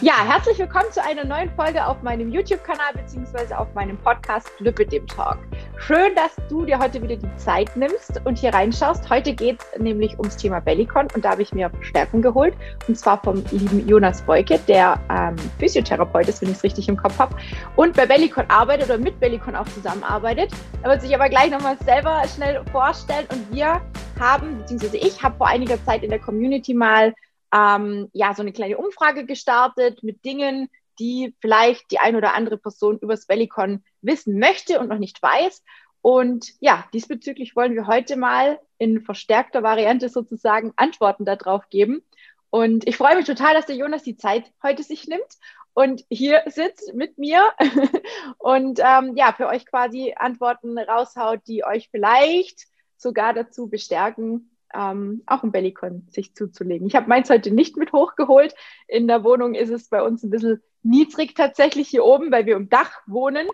Ja, herzlich willkommen zu einer neuen Folge auf meinem YouTube-Kanal bzw. auf meinem Podcast Lüppe dem Talk. Schön, dass du dir heute wieder die Zeit nimmst und hier reinschaust. Heute geht es nämlich ums Thema Bellicon und da habe ich mir Verstärkung geholt und zwar vom lieben Jonas Beuke, der ähm, Physiotherapeut ist, wenn ich es richtig im Kopf habe und bei Bellicon arbeitet oder mit Bellicon auch zusammenarbeitet. Er wird sich aber gleich nochmal selber schnell vorstellen und wir haben, beziehungsweise ich habe vor einiger Zeit in der Community mal ähm, ja, so eine kleine Umfrage gestartet mit Dingen, die vielleicht die ein oder andere Person übers Bellicon wissen möchte und noch nicht weiß. Und ja, diesbezüglich wollen wir heute mal in verstärkter Variante sozusagen Antworten darauf geben. Und ich freue mich total, dass der Jonas die Zeit heute sich nimmt und hier sitzt mit mir und ähm, ja, für euch quasi Antworten raushaut, die euch vielleicht sogar dazu bestärken, ähm, auch ein Bellicon sich zuzulegen. Ich habe meins heute nicht mit hochgeholt. In der Wohnung ist es bei uns ein bisschen niedrig tatsächlich hier oben, weil wir im Dach wohnen.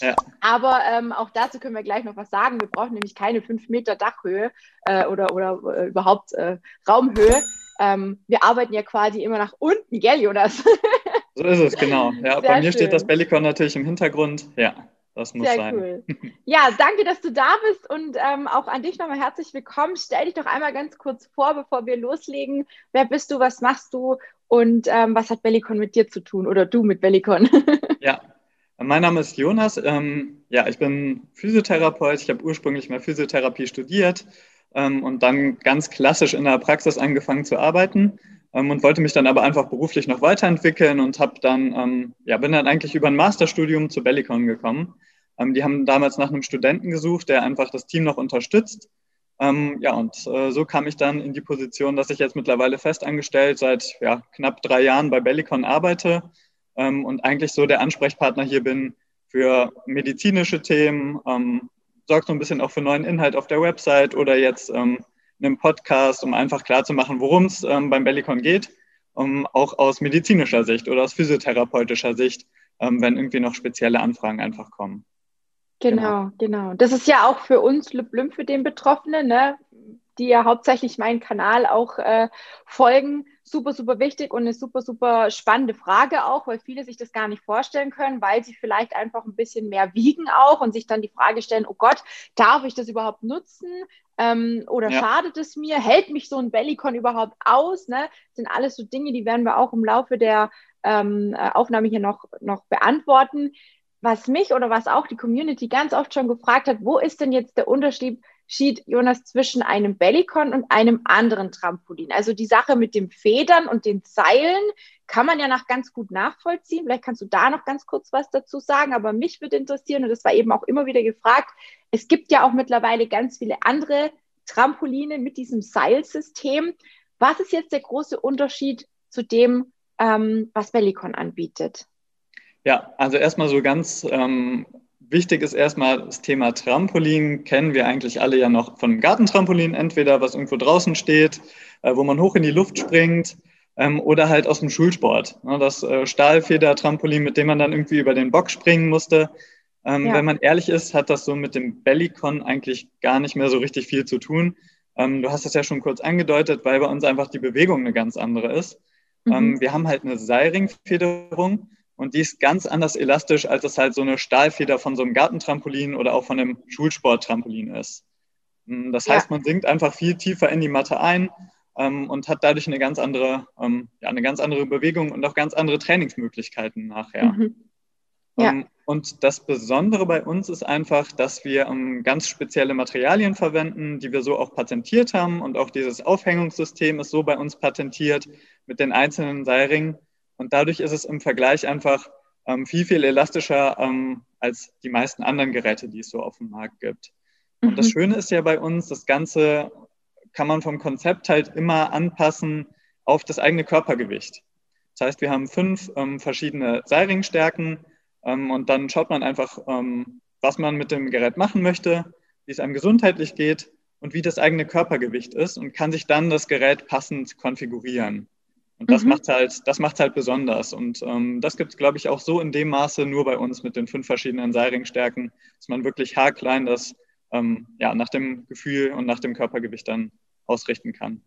Ja. Aber ähm, auch dazu können wir gleich noch was sagen. Wir brauchen nämlich keine fünf Meter Dachhöhe äh, oder, oder äh, überhaupt äh, Raumhöhe. Ähm, wir arbeiten ja quasi immer nach unten, gell, Jonas? so ist es, genau. Ja, bei mir schön. steht das Bellicon natürlich im Hintergrund. Ja. Das muss Sehr sein. cool. Ja, danke, dass du da bist und ähm, auch an dich nochmal herzlich willkommen. Stell dich doch einmal ganz kurz vor, bevor wir loslegen. Wer bist du, was machst du und ähm, was hat Bellicon mit dir zu tun oder du mit Bellicon? ja, mein Name ist Jonas. Ähm, ja, ich bin Physiotherapeut. Ich habe ursprünglich mal Physiotherapie studiert ähm, und dann ganz klassisch in der Praxis angefangen zu arbeiten und wollte mich dann aber einfach beruflich noch weiterentwickeln und habe dann, ähm, ja, bin dann eigentlich über ein Masterstudium zu Bellicon gekommen. Ähm, die haben damals nach einem Studenten gesucht, der einfach das Team noch unterstützt. Ähm, ja, und äh, so kam ich dann in die Position, dass ich jetzt mittlerweile festangestellt seit ja, knapp drei Jahren bei Bellicon arbeite ähm, und eigentlich so der Ansprechpartner hier bin für medizinische Themen, ähm, sorgt so ein bisschen auch für neuen Inhalt auf der Website oder jetzt ähm, einem Podcast, um einfach klarzumachen, worum es ähm, beim Bellicon geht, um, auch aus medizinischer Sicht oder aus physiotherapeutischer Sicht, ähm, wenn irgendwie noch spezielle Anfragen einfach kommen. Genau, genau. genau. Das ist ja auch für uns Lüblüm, für den Betroffenen, ne? die ja hauptsächlich meinen Kanal auch äh, folgen, super, super wichtig und eine super, super spannende Frage auch, weil viele sich das gar nicht vorstellen können, weil sie vielleicht einfach ein bisschen mehr wiegen auch und sich dann die Frage stellen, oh Gott, darf ich das überhaupt nutzen? Ähm, oder ja. schadet es mir? Hält mich so ein Bellicon überhaupt aus? Ne? Das sind alles so Dinge, die werden wir auch im Laufe der ähm, äh, Aufnahme hier noch, noch beantworten was mich oder was auch die Community ganz oft schon gefragt hat, wo ist denn jetzt der Unterschied, Jonas, zwischen einem Bellicon und einem anderen Trampolin? Also die Sache mit den Federn und den Seilen kann man ja noch ganz gut nachvollziehen. Vielleicht kannst du da noch ganz kurz was dazu sagen, aber mich würde interessieren, und das war eben auch immer wieder gefragt, es gibt ja auch mittlerweile ganz viele andere Trampoline mit diesem Seilsystem. Was ist jetzt der große Unterschied zu dem, ähm, was Bellicon anbietet? Ja, also erstmal so ganz ähm, wichtig ist erstmal das Thema Trampolin. Kennen wir eigentlich alle ja noch von Gartentrampolin, entweder was irgendwo draußen steht, äh, wo man hoch in die Luft springt, ähm, oder halt aus dem Schulsport. Ne, das äh, Stahlfeder-Trampolin, mit dem man dann irgendwie über den Bock springen musste. Ähm, ja. Wenn man ehrlich ist, hat das so mit dem Bellycon eigentlich gar nicht mehr so richtig viel zu tun. Ähm, du hast es ja schon kurz angedeutet, weil bei uns einfach die Bewegung eine ganz andere ist. Mhm. Wir haben halt eine Seilringfederung und die ist ganz anders elastisch, als es halt so eine Stahlfeder von so einem Gartentrampolin oder auch von einem Schulsporttrampolin ist. Mm, das heißt, man sinkt einfach viel tiefer in die Matte ein ähm, und hat dadurch eine ganz andere, ähm, ja, eine ganz andere Bewegung und auch ganz andere Trainingsmöglichkeiten nachher. Mhm. Ja. Ähm, und das Besondere bei uns ist einfach, dass wir ähm, ganz spezielle Materialien verwenden, die wir so auch patentiert haben. Und auch dieses Aufhängungssystem ist so bei uns patentiert mit den einzelnen Seilringen und dadurch ist es im Vergleich einfach ähm, viel, viel elastischer ähm, als die meisten anderen Geräte, die es so auf dem Markt gibt. Mhm. Und das mhm. Schöne ist ja bei uns, das Ganze kann man vom Konzept halt immer anpassen auf das eigene Körpergewicht. Das heißt, wir haben fünf ähm, verschiedene Seilringstärken ähm, und dann schaut man einfach, ähm, was man mit dem Gerät machen möchte, wie es einem gesundheitlich geht und wie das eigene Körpergewicht ist und kann sich dann das Gerät passend konfigurieren. Und das mhm. macht halt, das macht halt besonders. Und ähm, das gibt es, glaube ich, auch so in dem Maße nur bei uns mit den fünf verschiedenen Seilringstärken, dass man wirklich haarklein das ähm, ja, nach dem Gefühl und nach dem Körpergewicht dann ausrichten kann.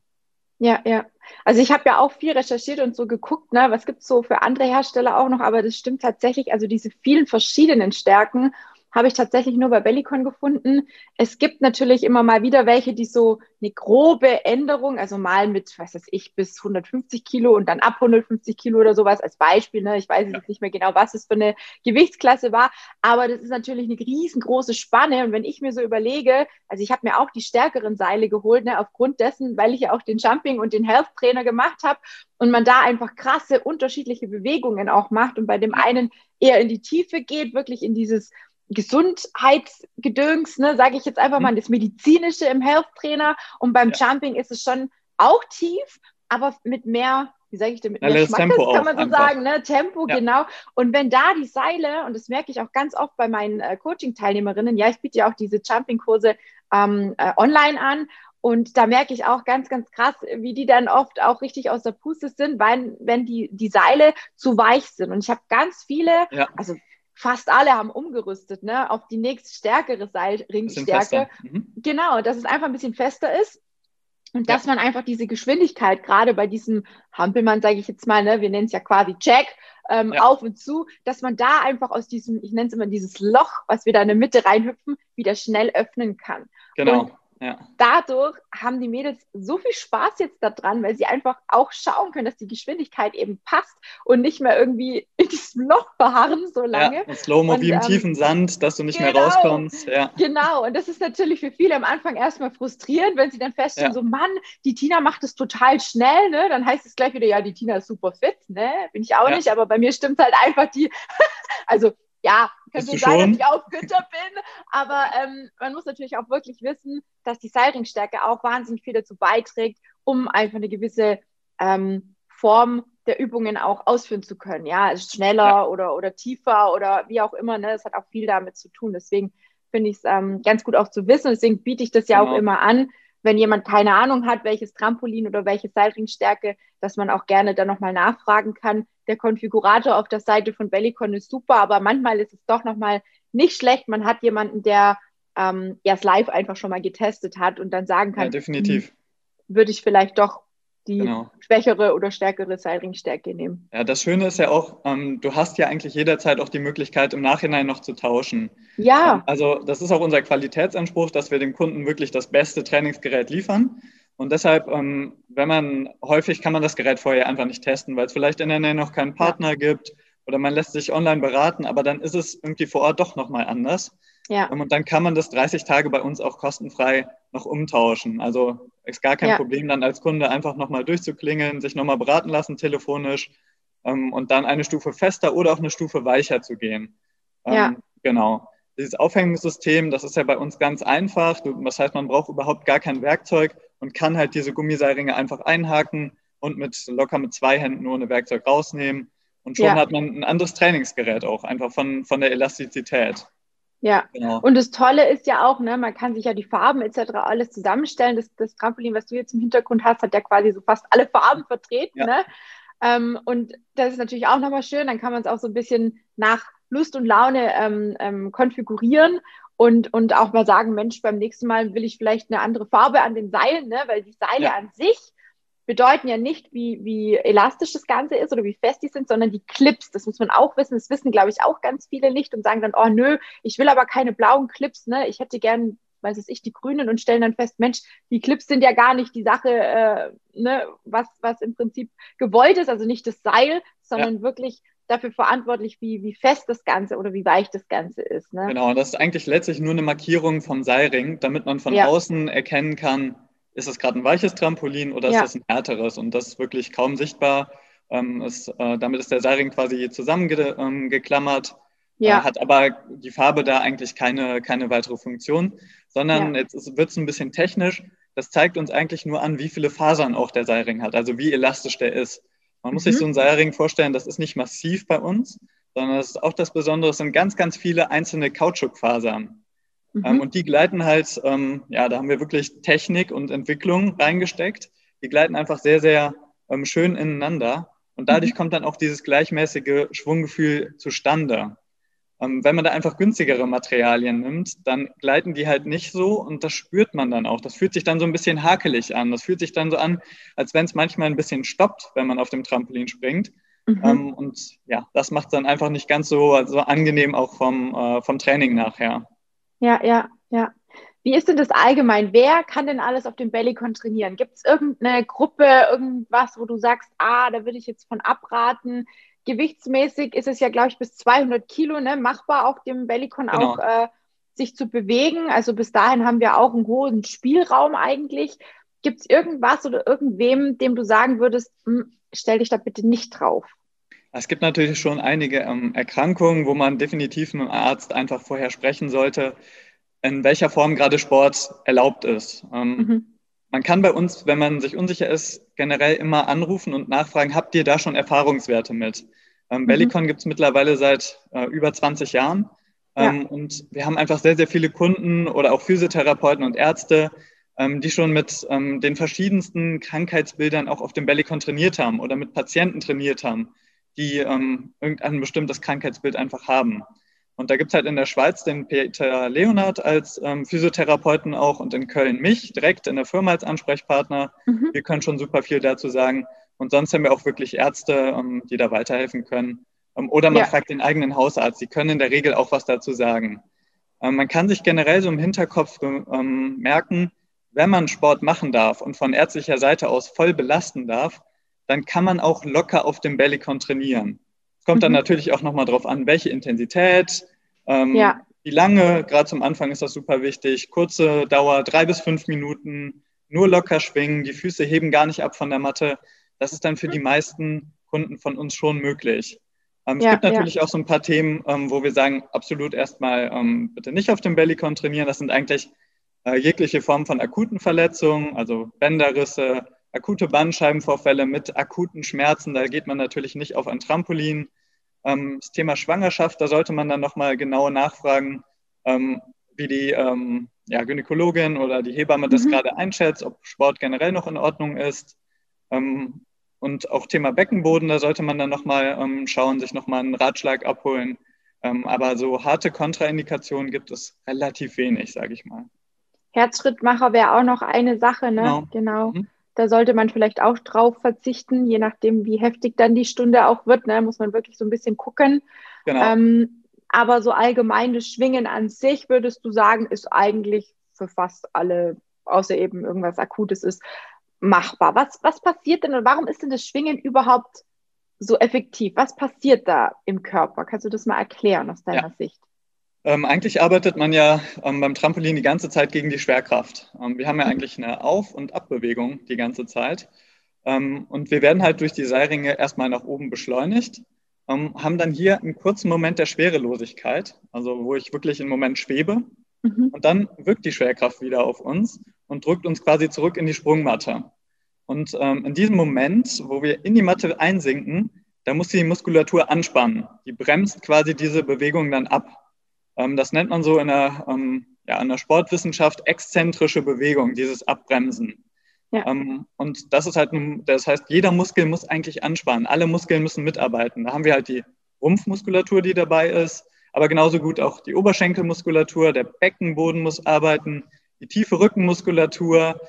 Ja, ja. Also ich habe ja auch viel recherchiert und so geguckt, ne, was gibt es so für andere Hersteller auch noch, aber das stimmt tatsächlich, also diese vielen verschiedenen Stärken habe ich tatsächlich nur bei Bellicon gefunden. Es gibt natürlich immer mal wieder welche, die so eine grobe Änderung, also mal mit, was weiß ich, bis 150 Kilo und dann ab 150 Kilo oder sowas als Beispiel. Ne? Ich weiß jetzt nicht mehr genau, was es für eine Gewichtsklasse war, aber das ist natürlich eine riesengroße Spanne. Und wenn ich mir so überlege, also ich habe mir auch die stärkeren Seile geholt, ne, aufgrund dessen, weil ich ja auch den Jumping und den Health Trainer gemacht habe und man da einfach krasse unterschiedliche Bewegungen auch macht und bei dem einen eher in die Tiefe geht, wirklich in dieses Gesundheitsgedöns, ne, sage ich jetzt einfach mal, mhm. das Medizinische im Health Trainer. Und beim ja. Jumping ist es schon auch tief, aber mit mehr, wie sage ich denn, mit mehr Schmackes, kann man so einfach. sagen, ne? Tempo, ja. genau. Und wenn da die Seile, und das merke ich auch ganz oft bei meinen äh, Coaching-Teilnehmerinnen, ja, ich biete ja auch diese Jumping-Kurse ähm, äh, online an und da merke ich auch ganz, ganz krass, wie die dann oft auch richtig aus der Puste sind, weil, wenn die, die Seile zu weich sind. Und ich habe ganz viele, ja. also fast alle haben umgerüstet, ne, auf die nächst stärkere Seilringstärke. Mhm. Genau, dass es einfach ein bisschen fester ist. Und ja. dass man einfach diese Geschwindigkeit, gerade bei diesem Hampelmann, sage ich jetzt mal, ne, wir nennen es ja quasi Jack, ähm, ja. auf und zu, dass man da einfach aus diesem, ich nenne es immer dieses Loch, was wir da in der Mitte reinhüpfen, wieder schnell öffnen kann. Genau. Und ja. Dadurch haben die Mädels so viel Spaß jetzt daran, weil sie einfach auch schauen können, dass die Geschwindigkeit eben passt und nicht mehr irgendwie in diesem Loch verharren so lange. Ja, Slow-Mo wie im ähm, tiefen Sand, dass du nicht genau, mehr rauskommst. Ja. Genau, und das ist natürlich für viele am Anfang erstmal frustrierend, wenn sie dann feststellen, ja. so Mann, die Tina macht es total schnell, ne? dann heißt es gleich wieder, ja, die Tina ist super fit, ne? bin ich auch ja. nicht, aber bei mir stimmt halt einfach die, also ja, könnte sein, dass ich auch fitter bin, aber ähm, man muss natürlich auch wirklich wissen, dass die Seilringstärke auch wahnsinnig viel dazu beiträgt, um einfach eine gewisse ähm, Form der Übungen auch ausführen zu können. Ja, schneller ja. Oder, oder tiefer oder wie auch immer. Ne? Das hat auch viel damit zu tun. Deswegen finde ich es ähm, ganz gut auch zu wissen. Deswegen biete ich das ja genau. auch immer an, wenn jemand keine Ahnung hat, welches Trampolin oder welche Seilringstärke, dass man auch gerne dann nochmal nachfragen kann. Der Konfigurator auf der Seite von Bellicon ist super, aber manchmal ist es doch nochmal nicht schlecht. Man hat jemanden, der ähm, erst live einfach schon mal getestet hat und dann sagen kann, ja, definitiv. Hm, würde ich vielleicht doch die genau. schwächere oder stärkere Seilringstärke nehmen. Ja, das Schöne ist ja auch, ähm, du hast ja eigentlich jederzeit auch die Möglichkeit, im Nachhinein noch zu tauschen. Ja. Ähm, also das ist auch unser Qualitätsanspruch, dass wir dem Kunden wirklich das beste Trainingsgerät liefern. Und deshalb, ähm, wenn man häufig kann man das Gerät vorher einfach nicht testen, weil es vielleicht in der Nähe noch keinen Partner ja. gibt oder man lässt sich online beraten, aber dann ist es irgendwie vor Ort doch nochmal anders. Ja. Ähm, und dann kann man das 30 Tage bei uns auch kostenfrei noch umtauschen. Also ist gar kein ja. Problem, dann als Kunde einfach nochmal durchzuklingeln, sich nochmal beraten lassen telefonisch ähm, und dann eine Stufe fester oder auch eine Stufe weicher zu gehen. Ähm, ja. Genau. Dieses Aufhängungssystem, das ist ja bei uns ganz einfach. Das heißt, man braucht überhaupt gar kein Werkzeug und kann halt diese Gummiseilringe einfach einhaken und mit locker mit zwei Händen ohne Werkzeug rausnehmen. Und schon ja. hat man ein anderes Trainingsgerät auch, einfach von, von der Elastizität. Ja, genau. und das Tolle ist ja auch, ne, man kann sich ja die Farben etc. alles zusammenstellen. Das, das Trampolin, was du jetzt im Hintergrund hast, hat ja quasi so fast alle Farben vertreten. Ja. Ne? Ähm, und das ist natürlich auch nochmal schön. Dann kann man es auch so ein bisschen nach Lust und Laune ähm, ähm, konfigurieren und, und auch mal sagen, Mensch, beim nächsten Mal will ich vielleicht eine andere Farbe an den Seilen, ne? weil die Seile ja. an sich bedeuten ja nicht, wie, wie elastisch das Ganze ist oder wie fest die sind, sondern die Clips. Das muss man auch wissen. Das wissen, glaube ich, auch ganz viele nicht und sagen dann, oh nö, ich will aber keine blauen Clips, ne? Ich hätte gern, weiß es ich, die grünen und stellen dann fest, Mensch, die Clips sind ja gar nicht die Sache, äh, ne, was, was im Prinzip gewollt ist, also nicht das Seil, sondern ja. wirklich dafür verantwortlich, wie, wie fest das Ganze oder wie weich das Ganze ist. Ne? Genau, das ist eigentlich letztlich nur eine Markierung vom Seilring, damit man von ja. außen erkennen kann, ist es gerade ein weiches Trampolin oder ja. ist es ein härteres? Und das ist wirklich kaum sichtbar. Ähm, ist, äh, damit ist der Seilring quasi zusammengeklammert, ähm, ja. äh, hat aber die Farbe da eigentlich keine, keine weitere Funktion, sondern ja. jetzt wird es ein bisschen technisch. Das zeigt uns eigentlich nur an, wie viele Fasern auch der Seilring hat, also wie elastisch der ist. Man muss mhm. sich so einen Seilring vorstellen, das ist nicht massiv bei uns, sondern das ist auch das Besondere, es sind ganz, ganz viele einzelne Kautschukfasern. Ähm, mhm. Ähm, und die gleiten halt, ähm, ja, da haben wir wirklich Technik und Entwicklung reingesteckt. Die gleiten einfach sehr, sehr ähm, schön ineinander. Und dadurch mhm. kommt dann auch dieses gleichmäßige Schwunggefühl zustande. Ähm, wenn man da einfach günstigere Materialien nimmt, dann gleiten die halt nicht so und das spürt man dann auch. Das fühlt sich dann so ein bisschen hakelig an. Das fühlt sich dann so an, als wenn es manchmal ein bisschen stoppt, wenn man auf dem Trampolin springt. Mhm. Ähm, und ja, das macht es dann einfach nicht ganz so, so angenehm auch vom, äh, vom Training nachher. Ja, ja, ja. Wie ist denn das allgemein? Wer kann denn alles auf dem Bellycon trainieren? Gibt es irgendeine Gruppe, irgendwas, wo du sagst, ah, da würde ich jetzt von abraten? Gewichtsmäßig ist es ja, glaube ich, bis 200 Kilo ne, machbar auf dem Bellycon genau. auch äh, sich zu bewegen. Also bis dahin haben wir auch einen hohen Spielraum eigentlich. Gibt es irgendwas oder irgendwem, dem du sagen würdest, hm, stell dich da bitte nicht drauf? Es gibt natürlich schon einige ähm, Erkrankungen, wo man definitiv mit dem Arzt einfach vorher sprechen sollte, in welcher Form gerade Sport erlaubt ist. Ähm, mhm. Man kann bei uns, wenn man sich unsicher ist, generell immer anrufen und nachfragen, habt ihr da schon Erfahrungswerte mit? Ähm, mhm. Bellicon gibt es mittlerweile seit äh, über 20 Jahren. Ähm, ja. Und wir haben einfach sehr, sehr viele Kunden oder auch Physiotherapeuten und Ärzte, ähm, die schon mit ähm, den verschiedensten Krankheitsbildern auch auf dem Bellicon trainiert haben oder mit Patienten trainiert haben die ähm, irgendein bestimmtes Krankheitsbild einfach haben. Und da gibt es halt in der Schweiz den Peter Leonard als ähm, Physiotherapeuten auch und in Köln mich direkt in der Firma als Ansprechpartner. Mhm. Wir können schon super viel dazu sagen. Und sonst haben wir auch wirklich Ärzte, ähm, die da weiterhelfen können. Ähm, oder man ja. fragt den eigenen Hausarzt. Die können in der Regel auch was dazu sagen. Ähm, man kann sich generell so im Hinterkopf ähm, merken, wenn man Sport machen darf und von ärztlicher Seite aus voll belasten darf, dann kann man auch locker auf dem Bellycon trainieren. Es kommt dann mhm. natürlich auch nochmal drauf an, welche Intensität, ähm, ja. wie lange, gerade zum Anfang ist das super wichtig, kurze Dauer, drei bis fünf Minuten, nur locker schwingen, die Füße heben gar nicht ab von der Matte. Das ist dann für die meisten Kunden von uns schon möglich. Ähm, ja, es gibt natürlich ja. auch so ein paar Themen, ähm, wo wir sagen, absolut erstmal ähm, bitte nicht auf dem Bellycon trainieren. Das sind eigentlich äh, jegliche Formen von akuten Verletzungen, also Bänderrisse, akute Bandscheibenvorfälle mit akuten Schmerzen, da geht man natürlich nicht auf ein Trampolin. Ähm, das Thema Schwangerschaft, da sollte man dann nochmal genau nachfragen, ähm, wie die ähm, ja, Gynäkologin oder die Hebamme mhm. das gerade einschätzt, ob Sport generell noch in Ordnung ist. Ähm, und auch Thema Beckenboden, da sollte man dann nochmal ähm, schauen, sich nochmal einen Ratschlag abholen. Ähm, aber so harte Kontraindikationen gibt es relativ wenig, sage ich mal. Herzschrittmacher wäre auch noch eine Sache, ne? Genau. genau. Mhm. Da sollte man vielleicht auch drauf verzichten, je nachdem, wie heftig dann die Stunde auch wird. Ne, muss man wirklich so ein bisschen gucken. Genau. Ähm, aber so allgemein das Schwingen an sich, würdest du sagen, ist eigentlich für fast alle, außer eben irgendwas Akutes ist, machbar. Was, was passiert denn und warum ist denn das Schwingen überhaupt so effektiv? Was passiert da im Körper? Kannst du das mal erklären aus deiner ja. Sicht? Ähm, eigentlich arbeitet man ja ähm, beim Trampolin die ganze Zeit gegen die Schwerkraft. Ähm, wir haben ja eigentlich eine Auf- und Abbewegung die ganze Zeit. Ähm, und wir werden halt durch die Seilringe erstmal nach oben beschleunigt, ähm, haben dann hier einen kurzen Moment der Schwerelosigkeit, also wo ich wirklich einen Moment schwebe. Mhm. Und dann wirkt die Schwerkraft wieder auf uns und drückt uns quasi zurück in die Sprungmatte. Und ähm, in diesem Moment, wo wir in die Matte einsinken, da muss die Muskulatur anspannen. Die bremst quasi diese Bewegung dann ab. Ähm, das nennt man so in der, ähm, ja, in der Sportwissenschaft exzentrische Bewegung, dieses Abbremsen. Ja. Ähm, und das ist halt, das heißt, jeder Muskel muss eigentlich anspannen. Alle Muskeln müssen mitarbeiten. Da haben wir halt die Rumpfmuskulatur, die dabei ist, aber genauso gut auch die Oberschenkelmuskulatur, der Beckenboden muss arbeiten, die tiefe Rückenmuskulatur,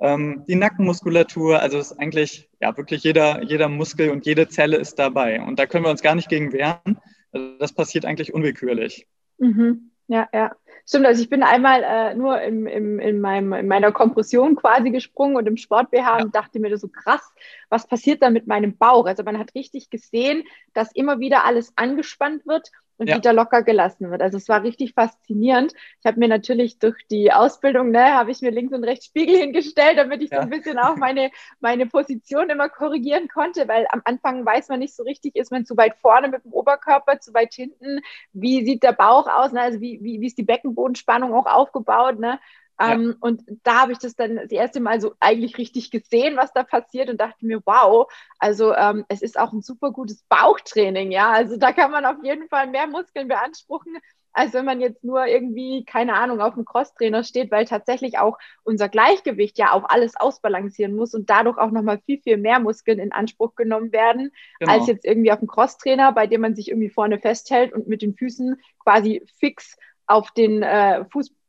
die Nackenmuskulatur. Also ist eigentlich ja wirklich jeder, jeder Muskel und jede Zelle ist dabei. Und da können wir uns gar nicht gegen wehren. Also das passiert eigentlich unwillkürlich. Mhm. Ja, ja. Stimmt, also ich bin einmal äh, nur im, im, in, meinem, in meiner Kompression quasi gesprungen und im Sport BH ja. und dachte mir so krass, was passiert da mit meinem Bauch? Also man hat richtig gesehen, dass immer wieder alles angespannt wird und ja. wieder locker gelassen wird. Also es war richtig faszinierend. Ich habe mir natürlich durch die Ausbildung, ne, habe ich mir links und rechts Spiegel hingestellt, damit ich ja. so ein bisschen auch meine, meine Position immer korrigieren konnte, weil am Anfang weiß man nicht so richtig, ist man zu weit vorne mit dem Oberkörper, zu weit hinten, wie sieht der Bauch aus, ne? also wie, wie, wie ist die Beckenbodenspannung auch aufgebaut, ne? Ja. Ähm, und da habe ich das dann das erste Mal so eigentlich richtig gesehen, was da passiert und dachte mir, wow, also ähm, es ist auch ein super gutes Bauchtraining, ja. Also da kann man auf jeden Fall mehr Muskeln beanspruchen, als wenn man jetzt nur irgendwie, keine Ahnung, auf dem Crosstrainer steht, weil tatsächlich auch unser Gleichgewicht ja auch alles ausbalancieren muss und dadurch auch nochmal viel, viel mehr Muskeln in Anspruch genommen werden, genau. als jetzt irgendwie auf dem Crosstrainer, bei dem man sich irgendwie vorne festhält und mit den Füßen quasi fix auf den äh,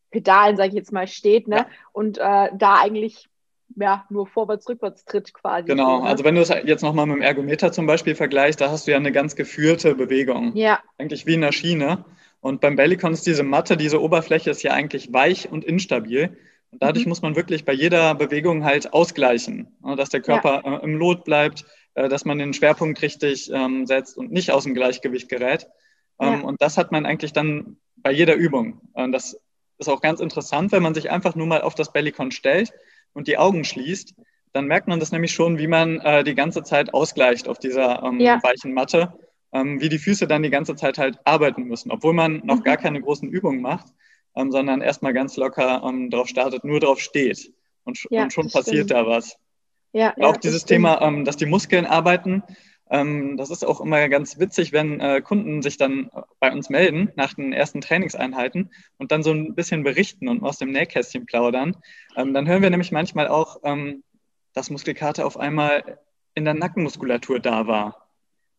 Fußpedalen, sage ich jetzt mal, steht ne? Ja. und äh, da eigentlich ja, nur vorwärts, rückwärts tritt quasi. Genau, so, ne? also wenn du es jetzt nochmal mit dem Ergometer zum Beispiel vergleichst, da hast du ja eine ganz geführte Bewegung. Ja. Eigentlich wie in der Schiene. Und beim Bellycon ist diese Matte, diese Oberfläche ist ja eigentlich weich und instabil. Und dadurch mhm. muss man wirklich bei jeder Bewegung halt ausgleichen, ne, dass der Körper ja. Äh, im Lot bleibt, äh, dass man den Schwerpunkt richtig ähm, setzt und nicht aus dem Gleichgewicht gerät. Ähm, ja. Und das hat man eigentlich dann bei jeder Übung. Das ist auch ganz interessant, wenn man sich einfach nur mal auf das Bellycon stellt und die Augen schließt, dann merkt man das nämlich schon, wie man äh, die ganze Zeit ausgleicht auf dieser ähm, ja. weichen Matte ähm, wie die Füße dann die ganze Zeit halt arbeiten müssen, obwohl man noch mhm. gar keine großen Übungen macht, ähm, sondern erstmal ganz locker ähm, drauf startet, nur drauf steht. Und, ja, und schon passiert stimmt. da was. Ja, auch dieses Thema, ähm, dass die Muskeln arbeiten, das ist auch immer ganz witzig, wenn äh, Kunden sich dann bei uns melden nach den ersten Trainingseinheiten und dann so ein bisschen berichten und aus dem Nähkästchen plaudern. Ähm, dann hören wir nämlich manchmal auch, ähm, dass Muskelkater auf einmal in der Nackenmuskulatur da war.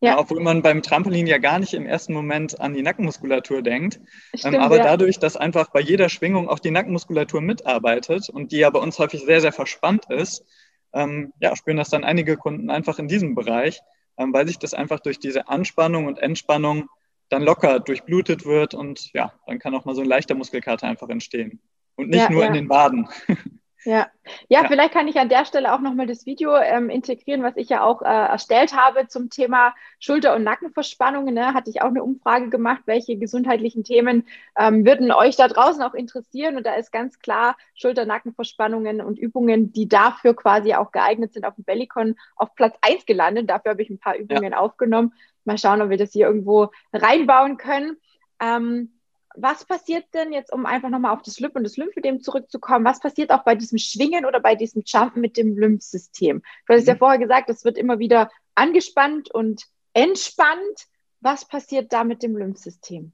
Ja. Obwohl man beim Trampolin ja gar nicht im ersten Moment an die Nackenmuskulatur denkt. Stimmt, ähm, aber ja. dadurch, dass einfach bei jeder Schwingung auch die Nackenmuskulatur mitarbeitet und die ja bei uns häufig sehr, sehr verspannt ist, ähm, ja, spüren das dann einige Kunden einfach in diesem Bereich, ähm, weil sich das einfach durch diese Anspannung und Entspannung dann locker durchblutet wird und ja, dann kann auch mal so ein leichter Muskelkater einfach entstehen. Und nicht ja, nur in den Waden. Ja. ja, ja, vielleicht kann ich an der Stelle auch nochmal das Video ähm, integrieren, was ich ja auch äh, erstellt habe zum Thema Schulter- und Nackenverspannungen. Ne? Hatte ich auch eine Umfrage gemacht, welche gesundheitlichen Themen ähm, würden euch da draußen auch interessieren. Und da ist ganz klar Schulter-, Nackenverspannungen und Übungen, die dafür quasi auch geeignet sind, auf dem Bellycon auf Platz 1 gelandet. Dafür habe ich ein paar Übungen ja. aufgenommen. Mal schauen, ob wir das hier irgendwo reinbauen können. Ähm, was passiert denn jetzt, um einfach nochmal auf das Lymp und das Lymphödem zurückzukommen, was passiert auch bei diesem Schwingen oder bei diesem Jumpen mit dem Lymphsystem? Du hast mhm. ja vorher gesagt, es wird immer wieder angespannt und entspannt. Was passiert da mit dem Lymphsystem?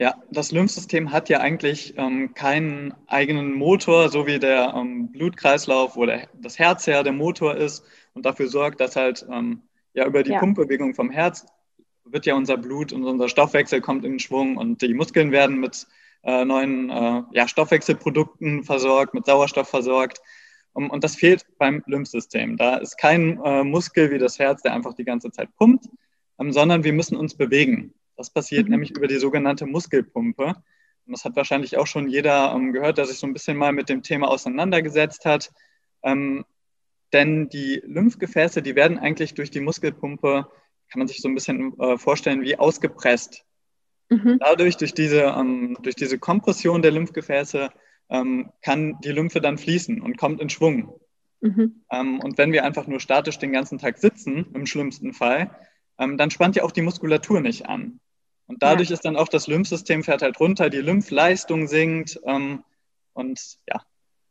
Ja, das Lymphsystem hat ja eigentlich ähm, keinen eigenen Motor, so wie der ähm, Blutkreislauf oder das Herz ja der Motor ist und dafür sorgt, dass halt ähm, ja über die ja. Pumpbewegung vom Herz wird ja unser Blut und unser Stoffwechsel kommt in Schwung und die Muskeln werden mit äh, neuen äh, ja, Stoffwechselprodukten versorgt, mit Sauerstoff versorgt. Um, und das fehlt beim Lymphsystem. Da ist kein äh, Muskel wie das Herz, der einfach die ganze Zeit pumpt, ähm, sondern wir müssen uns bewegen. Das passiert mhm. nämlich über die sogenannte Muskelpumpe. Und das hat wahrscheinlich auch schon jeder ähm, gehört, der sich so ein bisschen mal mit dem Thema auseinandergesetzt hat. Ähm, denn die Lymphgefäße, die werden eigentlich durch die Muskelpumpe kann man sich so ein bisschen äh, vorstellen wie ausgepresst. Mhm. Dadurch, durch diese, ähm, durch diese Kompression der Lymphgefäße, ähm, kann die Lymphe dann fließen und kommt in Schwung. Mhm. Ähm, und wenn wir einfach nur statisch den ganzen Tag sitzen, im schlimmsten Fall, ähm, dann spannt ja auch die Muskulatur nicht an. Und dadurch ja. ist dann auch das Lymphsystem fährt halt runter, die Lymphleistung sinkt ähm, und ja,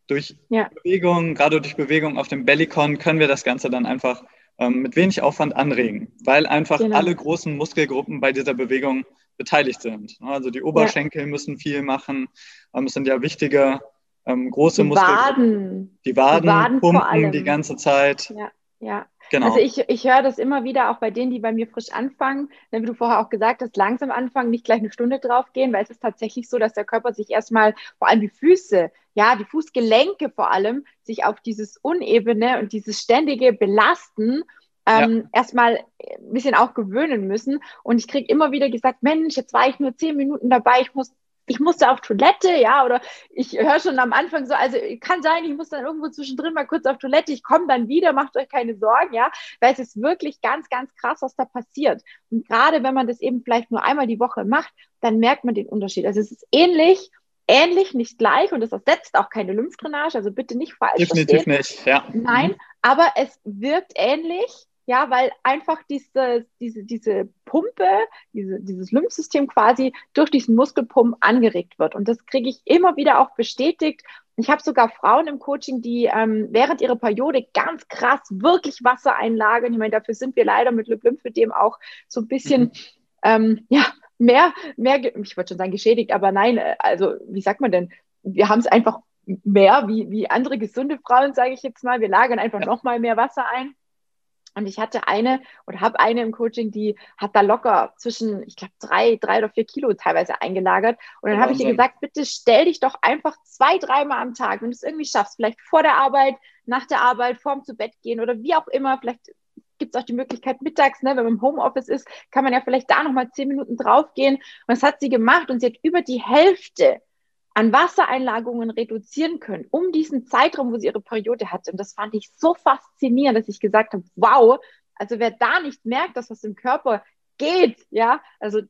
durch ja. Bewegung, gerade durch Bewegung auf dem Bellycon können wir das Ganze dann einfach ähm, mit wenig Aufwand anregen, weil einfach genau. alle großen Muskelgruppen bei dieser Bewegung beteiligt sind. Also die Oberschenkel ja. müssen viel machen. Ähm, es sind ja wichtige ähm, große die Muskeln. Die Waden, die Waden pumpen die ganze Zeit. Ja, ja. Genau. Also ich, ich höre das immer wieder auch bei denen, die bei mir frisch anfangen, wie du vorher auch gesagt hast, langsam anfangen, nicht gleich eine Stunde drauf gehen, weil es ist tatsächlich so, dass der Körper sich erstmal, vor allem die Füße, ja, die Fußgelenke vor allem, sich auf dieses Unebene und dieses ständige Belasten ähm, ja. erstmal ein bisschen auch gewöhnen müssen. Und ich kriege immer wieder gesagt, Mensch, jetzt war ich nur zehn Minuten dabei, ich muss ich musste auf Toilette, ja, oder ich höre schon am Anfang so, also kann sein, ich muss dann irgendwo zwischendrin mal kurz auf Toilette, ich komme dann wieder, macht euch keine Sorgen, ja, weil es ist wirklich ganz, ganz krass, was da passiert. Und gerade wenn man das eben vielleicht nur einmal die Woche macht, dann merkt man den Unterschied. Also es ist ähnlich, ähnlich, nicht gleich und es ersetzt auch keine Lymphdrainage, also bitte nicht falsch Definitiv verstehen. nicht, ja. Nein, aber es wirkt ähnlich ja, weil einfach diese, diese, diese Pumpe, diese, dieses Lymphsystem quasi durch diesen Muskelpump angeregt wird. Und das kriege ich immer wieder auch bestätigt. Ich habe sogar Frauen im Coaching, die ähm, während ihrer Periode ganz krass wirklich Wasser einlagern. Ich meine, dafür sind wir leider mit Lymphödem auch so ein bisschen, mhm. ähm, ja, mehr, mehr, ich wollte schon sagen geschädigt, aber nein, äh, also wie sagt man denn, wir haben es einfach mehr wie, wie andere gesunde Frauen, sage ich jetzt mal. Wir lagern einfach ja. noch mal mehr Wasser ein. Und ich hatte eine oder habe eine im Coaching, die hat da locker zwischen, ich glaube, drei, drei oder vier Kilo teilweise eingelagert. Und dann habe ich ihr gesagt, bitte stell dich doch einfach zwei, dreimal am Tag, wenn du es irgendwie schaffst, vielleicht vor der Arbeit, nach der Arbeit, vorm zu Bett gehen oder wie auch immer, vielleicht gibt es auch die Möglichkeit mittags, ne, wenn man im Homeoffice ist, kann man ja vielleicht da nochmal zehn Minuten draufgehen. Und das hat sie gemacht und sie hat über die Hälfte an Wassereinlagungen reduzieren können, um diesen Zeitraum, wo sie ihre Periode hatte. Und das fand ich so faszinierend, dass ich gesagt habe, wow, also wer da nicht merkt, dass was im Körper geht, ja, also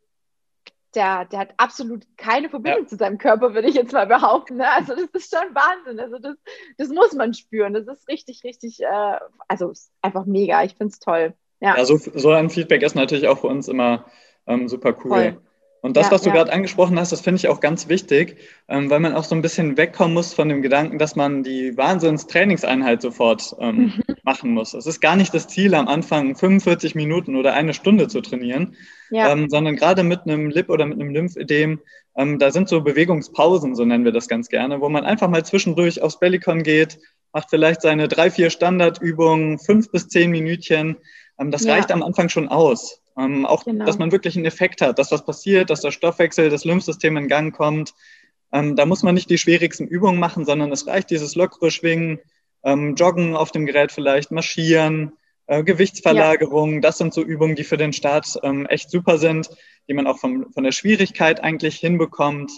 der, der hat absolut keine Verbindung ja. zu seinem Körper, würde ich jetzt mal behaupten. Ne? Also das ist schon Wahnsinn. Also das, das muss man spüren. Das ist richtig, richtig, äh, also einfach mega. Ich finde es toll. Ja, ja so, so, ein Feedback ist natürlich auch für uns immer ähm, super cool. Voll. Und das, ja, was du ja. gerade angesprochen hast, das finde ich auch ganz wichtig, ähm, weil man auch so ein bisschen wegkommen muss von dem Gedanken, dass man die Wahnsinns-Trainingseinheit sofort ähm, mhm. machen muss. Es ist gar nicht das Ziel, am Anfang 45 Minuten oder eine Stunde zu trainieren, ja. ähm, sondern gerade mit einem Lip- oder mit einem Lymphödem, ähm, da sind so Bewegungspausen, so nennen wir das ganz gerne, wo man einfach mal zwischendurch aufs Bellycon geht, macht vielleicht seine drei, vier Standardübungen, fünf bis zehn Minütchen. Ähm, das reicht am Anfang schon aus. Ähm, auch, genau. dass man wirklich einen Effekt hat, dass was passiert, dass der Stoffwechsel, das Lymphsystem in Gang kommt. Ähm, da muss man nicht die schwierigsten Übungen machen, sondern es reicht dieses lockere Schwingen, ähm, Joggen auf dem Gerät vielleicht, Marschieren, äh, Gewichtsverlagerung. Ja. Das sind so Übungen, die für den Start ähm, echt super sind, die man auch vom, von der Schwierigkeit eigentlich hinbekommt.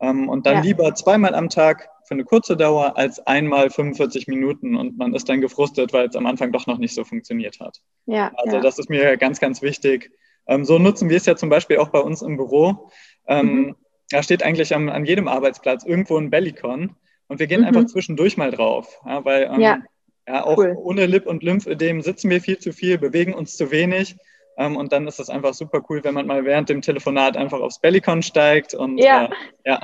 Ähm, und dann ja. lieber zweimal am Tag für eine kurze Dauer als einmal 45 Minuten und man ist dann gefrustet, weil es am Anfang doch noch nicht so funktioniert hat. Ja, also ja. das ist mir ganz, ganz wichtig. Ähm, so nutzen wir es ja zum Beispiel auch bei uns im Büro. Ähm, mhm. Da steht eigentlich am, an jedem Arbeitsplatz irgendwo ein Bellycon und wir gehen mhm. einfach zwischendurch mal drauf, ja, weil ähm, ja. ja. auch cool. ohne Lip- und Lymphödem sitzen wir viel zu viel, bewegen uns zu wenig. Ähm, und dann ist es einfach super cool, wenn man mal während dem Telefonat einfach aufs Bellycon steigt und ja. Äh, ja,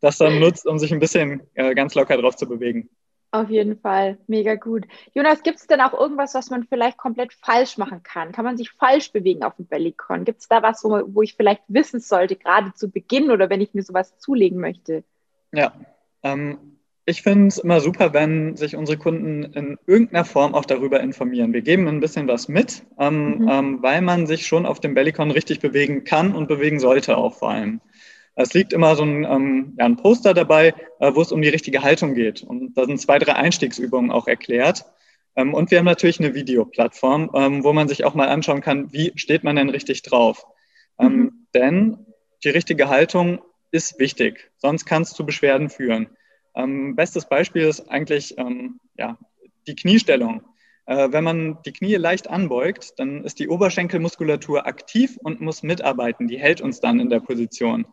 das dann nutzt, um sich ein bisschen äh, ganz locker drauf zu bewegen. Auf jeden Fall, mega gut. Jonas, gibt es denn auch irgendwas, was man vielleicht komplett falsch machen kann? Kann man sich falsch bewegen auf dem Bellycon? Gibt es da was, wo, wo ich vielleicht wissen sollte, gerade zu Beginn oder wenn ich mir sowas zulegen möchte? Ja, ähm, ich finde es immer super, wenn sich unsere Kunden in irgendeiner Form auch darüber informieren. Wir geben ein bisschen was mit, ähm, mhm. ähm, weil man sich schon auf dem Bellycon richtig bewegen kann und bewegen sollte auch vor allem. Es liegt immer so ein, ähm, ja, ein Poster dabei, äh, wo es um die richtige Haltung geht. Und da sind zwei, drei Einstiegsübungen auch erklärt. Ähm, und wir haben natürlich eine Videoplattform, ähm, wo man sich auch mal anschauen kann, wie steht man denn richtig drauf. Ähm, mhm. Denn die richtige Haltung ist wichtig, sonst kann es zu Beschwerden führen. Ähm, bestes Beispiel ist eigentlich ähm, ja, die Kniestellung. Äh, wenn man die Knie leicht anbeugt, dann ist die Oberschenkelmuskulatur aktiv und muss mitarbeiten. Die hält uns dann in der Position.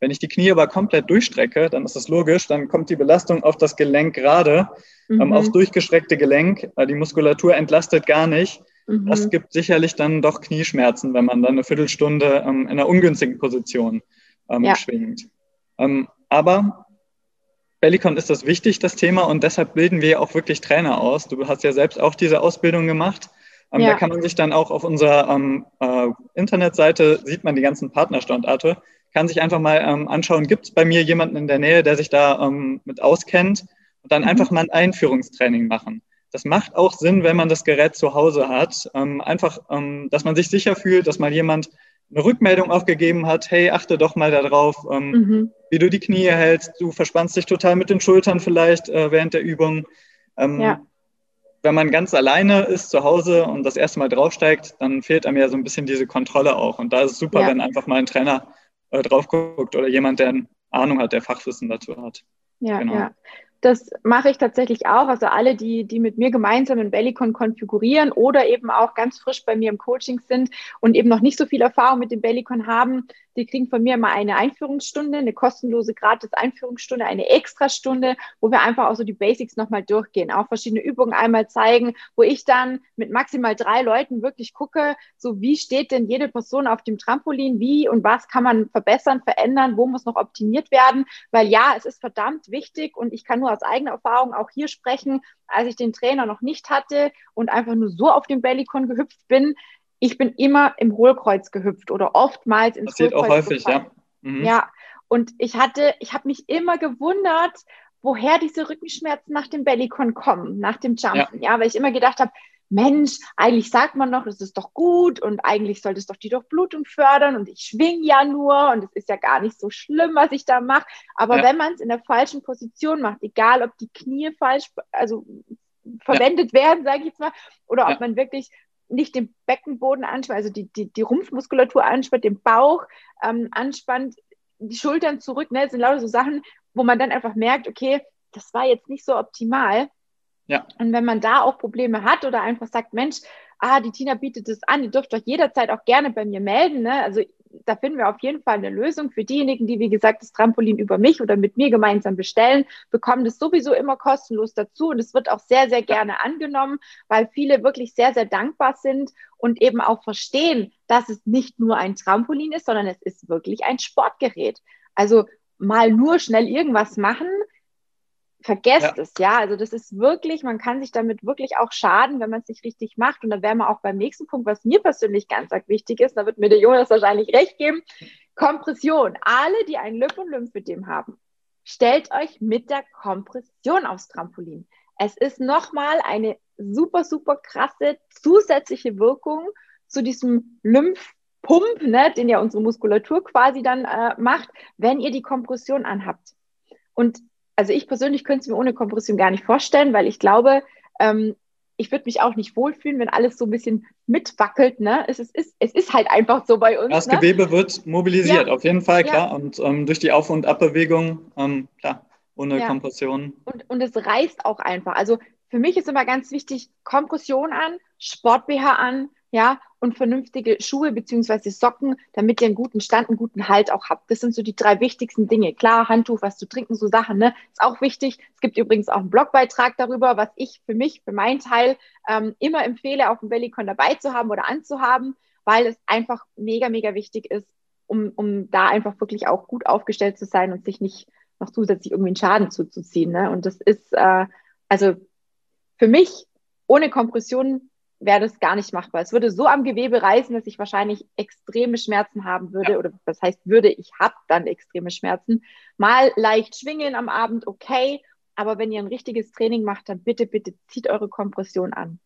Wenn ich die Knie aber komplett durchstrecke, dann ist das logisch, dann kommt die Belastung auf das Gelenk gerade, ähm, mhm. aufs durchgestreckte Gelenk. Äh, die Muskulatur entlastet gar nicht. Mhm. Das gibt sicherlich dann doch Knieschmerzen, wenn man dann eine Viertelstunde ähm, in einer ungünstigen Position ähm, ja. schwingt. Aber Bellicon ist das wichtig, das Thema, und deshalb bilden wir auch wirklich Trainer aus. Du hast ja selbst auch diese Ausbildung gemacht. Ähm, ja. Da kann man sich dann auch auf unserer ähm, äh, Internetseite, sieht man die ganzen Partnerstandorte, kann sich einfach mal ähm, anschauen, gibt es bei mir jemanden in der Nähe, der sich da ähm, mit auskennt und dann mhm. einfach mal ein Einführungstraining machen. Das macht auch Sinn, wenn man das Gerät zu Hause hat. Ähm, einfach, ähm, dass man sich sicher fühlt, dass mal jemand eine Rückmeldung auch gegeben hat, hey, achte doch mal darauf, ähm, mhm. wie du die Knie hältst. Du verspannst dich total mit den Schultern vielleicht äh, während der Übung. Ähm, ja. Wenn man ganz alleine ist zu Hause und das erste Mal draufsteigt, dann fehlt einem ja so ein bisschen diese Kontrolle auch. Und da ist es super, ja. wenn einfach mal ein Trainer äh, drauf guckt oder jemand, der Ahnung hat, der Fachwissen dazu hat. Ja, genau. ja. Das mache ich tatsächlich auch. Also alle, die, die mit mir gemeinsam in Bellycon konfigurieren oder eben auch ganz frisch bei mir im Coaching sind und eben noch nicht so viel Erfahrung mit dem Bellycon haben, die kriegen von mir immer eine Einführungsstunde, eine kostenlose gratis Einführungsstunde, eine Extrastunde, wo wir einfach auch so die Basics nochmal durchgehen, auch verschiedene Übungen einmal zeigen, wo ich dann mit maximal drei Leuten wirklich gucke, so wie steht denn jede Person auf dem Trampolin, wie und was kann man verbessern, verändern, wo muss noch optimiert werden, weil ja, es ist verdammt wichtig und ich kann nur aus eigener Erfahrung auch hier sprechen, als ich den Trainer noch nicht hatte und einfach nur so auf dem Bellycon gehüpft bin, ich bin immer im Hohlkreuz gehüpft oder oftmals ins Passiert Hohlkreuz auch häufig, ja. Mhm. Ja, und ich hatte, ich habe mich immer gewundert, woher diese Rückenschmerzen nach dem Bellycon kommen, nach dem Jumpen, ja, ja weil ich immer gedacht habe, Mensch, eigentlich sagt man doch, das ist doch gut und eigentlich sollte es doch die Durchblutung fördern und ich schwing ja nur und es ist ja gar nicht so schlimm, was ich da mache. Aber ja. wenn man es in der falschen Position macht, egal ob die Knie falsch, also verwendet ja. werden, sage ich jetzt mal, oder ob ja. man wirklich nicht den Beckenboden anspannt, also die, die, die Rumpfmuskulatur anspannt, den Bauch ähm, anspannt, die Schultern zurück, ne, das sind lauter so Sachen, wo man dann einfach merkt, okay, das war jetzt nicht so optimal. Ja. Und wenn man da auch Probleme hat oder einfach sagt, Mensch, ah, die Tina bietet das an, ihr dürft euch jederzeit auch gerne bei mir melden. Ne? Also da finden wir auf jeden Fall eine Lösung für diejenigen, die, wie gesagt, das Trampolin über mich oder mit mir gemeinsam bestellen, bekommen das sowieso immer kostenlos dazu und es wird auch sehr, sehr gerne angenommen, weil viele wirklich sehr, sehr dankbar sind und eben auch verstehen, dass es nicht nur ein Trampolin ist, sondern es ist wirklich ein Sportgerät. Also mal nur schnell irgendwas machen, vergesst ja. es, ja. Also das ist wirklich, man kann sich damit wirklich auch schaden, wenn man es nicht richtig macht. Und da wären wir auch beim nächsten Punkt, was mir persönlich ganz wichtig ist, da wird mir der Jonas wahrscheinlich recht geben. Kompression. Alle, die ein Lymph- und Lymphödem haben, stellt euch mit der Kompression aufs Trampolin. Es ist nochmal eine super, super krasse zusätzliche Wirkung zu diesem Lymphpump, ne, den ja unsere Muskulatur quasi dann äh, macht, wenn ihr die Kompression anhabt. Und also ich persönlich könnte es mir ohne Kompression gar nicht vorstellen, weil ich glaube, ähm, ich würde mich auch nicht wohlfühlen, wenn alles so ein bisschen mitwackelt. Ne? Es, ist, es ist halt einfach so bei uns. Das ne? Gewebe wird mobilisiert, ja. auf jeden Fall, klar. Ja. Und ähm, durch die Auf- und Abbewegung, ähm, klar, ohne ja. Kompression. Und, und es reißt auch einfach. Also für mich ist immer ganz wichtig, Kompression an, Sport-BH an, ja, und vernünftige Schuhe beziehungsweise Socken, damit ihr einen guten Stand, einen guten Halt auch habt. Das sind so die drei wichtigsten Dinge. Klar, Handtuch, was zu trinken, so Sachen, ne, ist auch wichtig. Es gibt übrigens auch einen Blogbeitrag darüber, was ich für mich, für meinen Teil, ähm, immer empfehle, auf dem Bellycon dabei zu haben oder anzuhaben, weil es einfach mega, mega wichtig ist, um, um da einfach wirklich auch gut aufgestellt zu sein und sich nicht noch zusätzlich irgendwie einen Schaden zuzuziehen. Ne? Und das ist, äh, also für mich ohne Kompression wäre das gar nicht machbar. Es würde so am Gewebe reißen, dass ich wahrscheinlich extreme Schmerzen haben würde. Ja. Oder was heißt würde, ich habe dann extreme Schmerzen. Mal leicht schwingen am Abend, okay. Aber wenn ihr ein richtiges Training macht, dann bitte, bitte zieht eure Kompression an.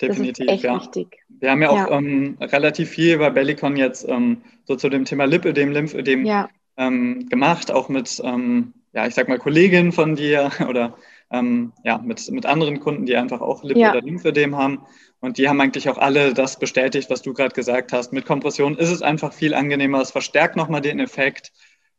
Definitiv, ja. Wichtig. Wir haben ja auch ja. Ähm, relativ viel bei Bellicon jetzt ähm, so zu dem Thema Lipödem, Lymphödem ja. ähm, gemacht, auch mit, ähm, ja, ich sag mal, Kolleginnen von dir oder ähm, ja, mit, mit anderen Kunden, die einfach auch Lip- oder Lymphödem haben. Und die haben eigentlich auch alle das bestätigt, was du gerade gesagt hast. Mit Kompression ist es einfach viel angenehmer. Es verstärkt nochmal den Effekt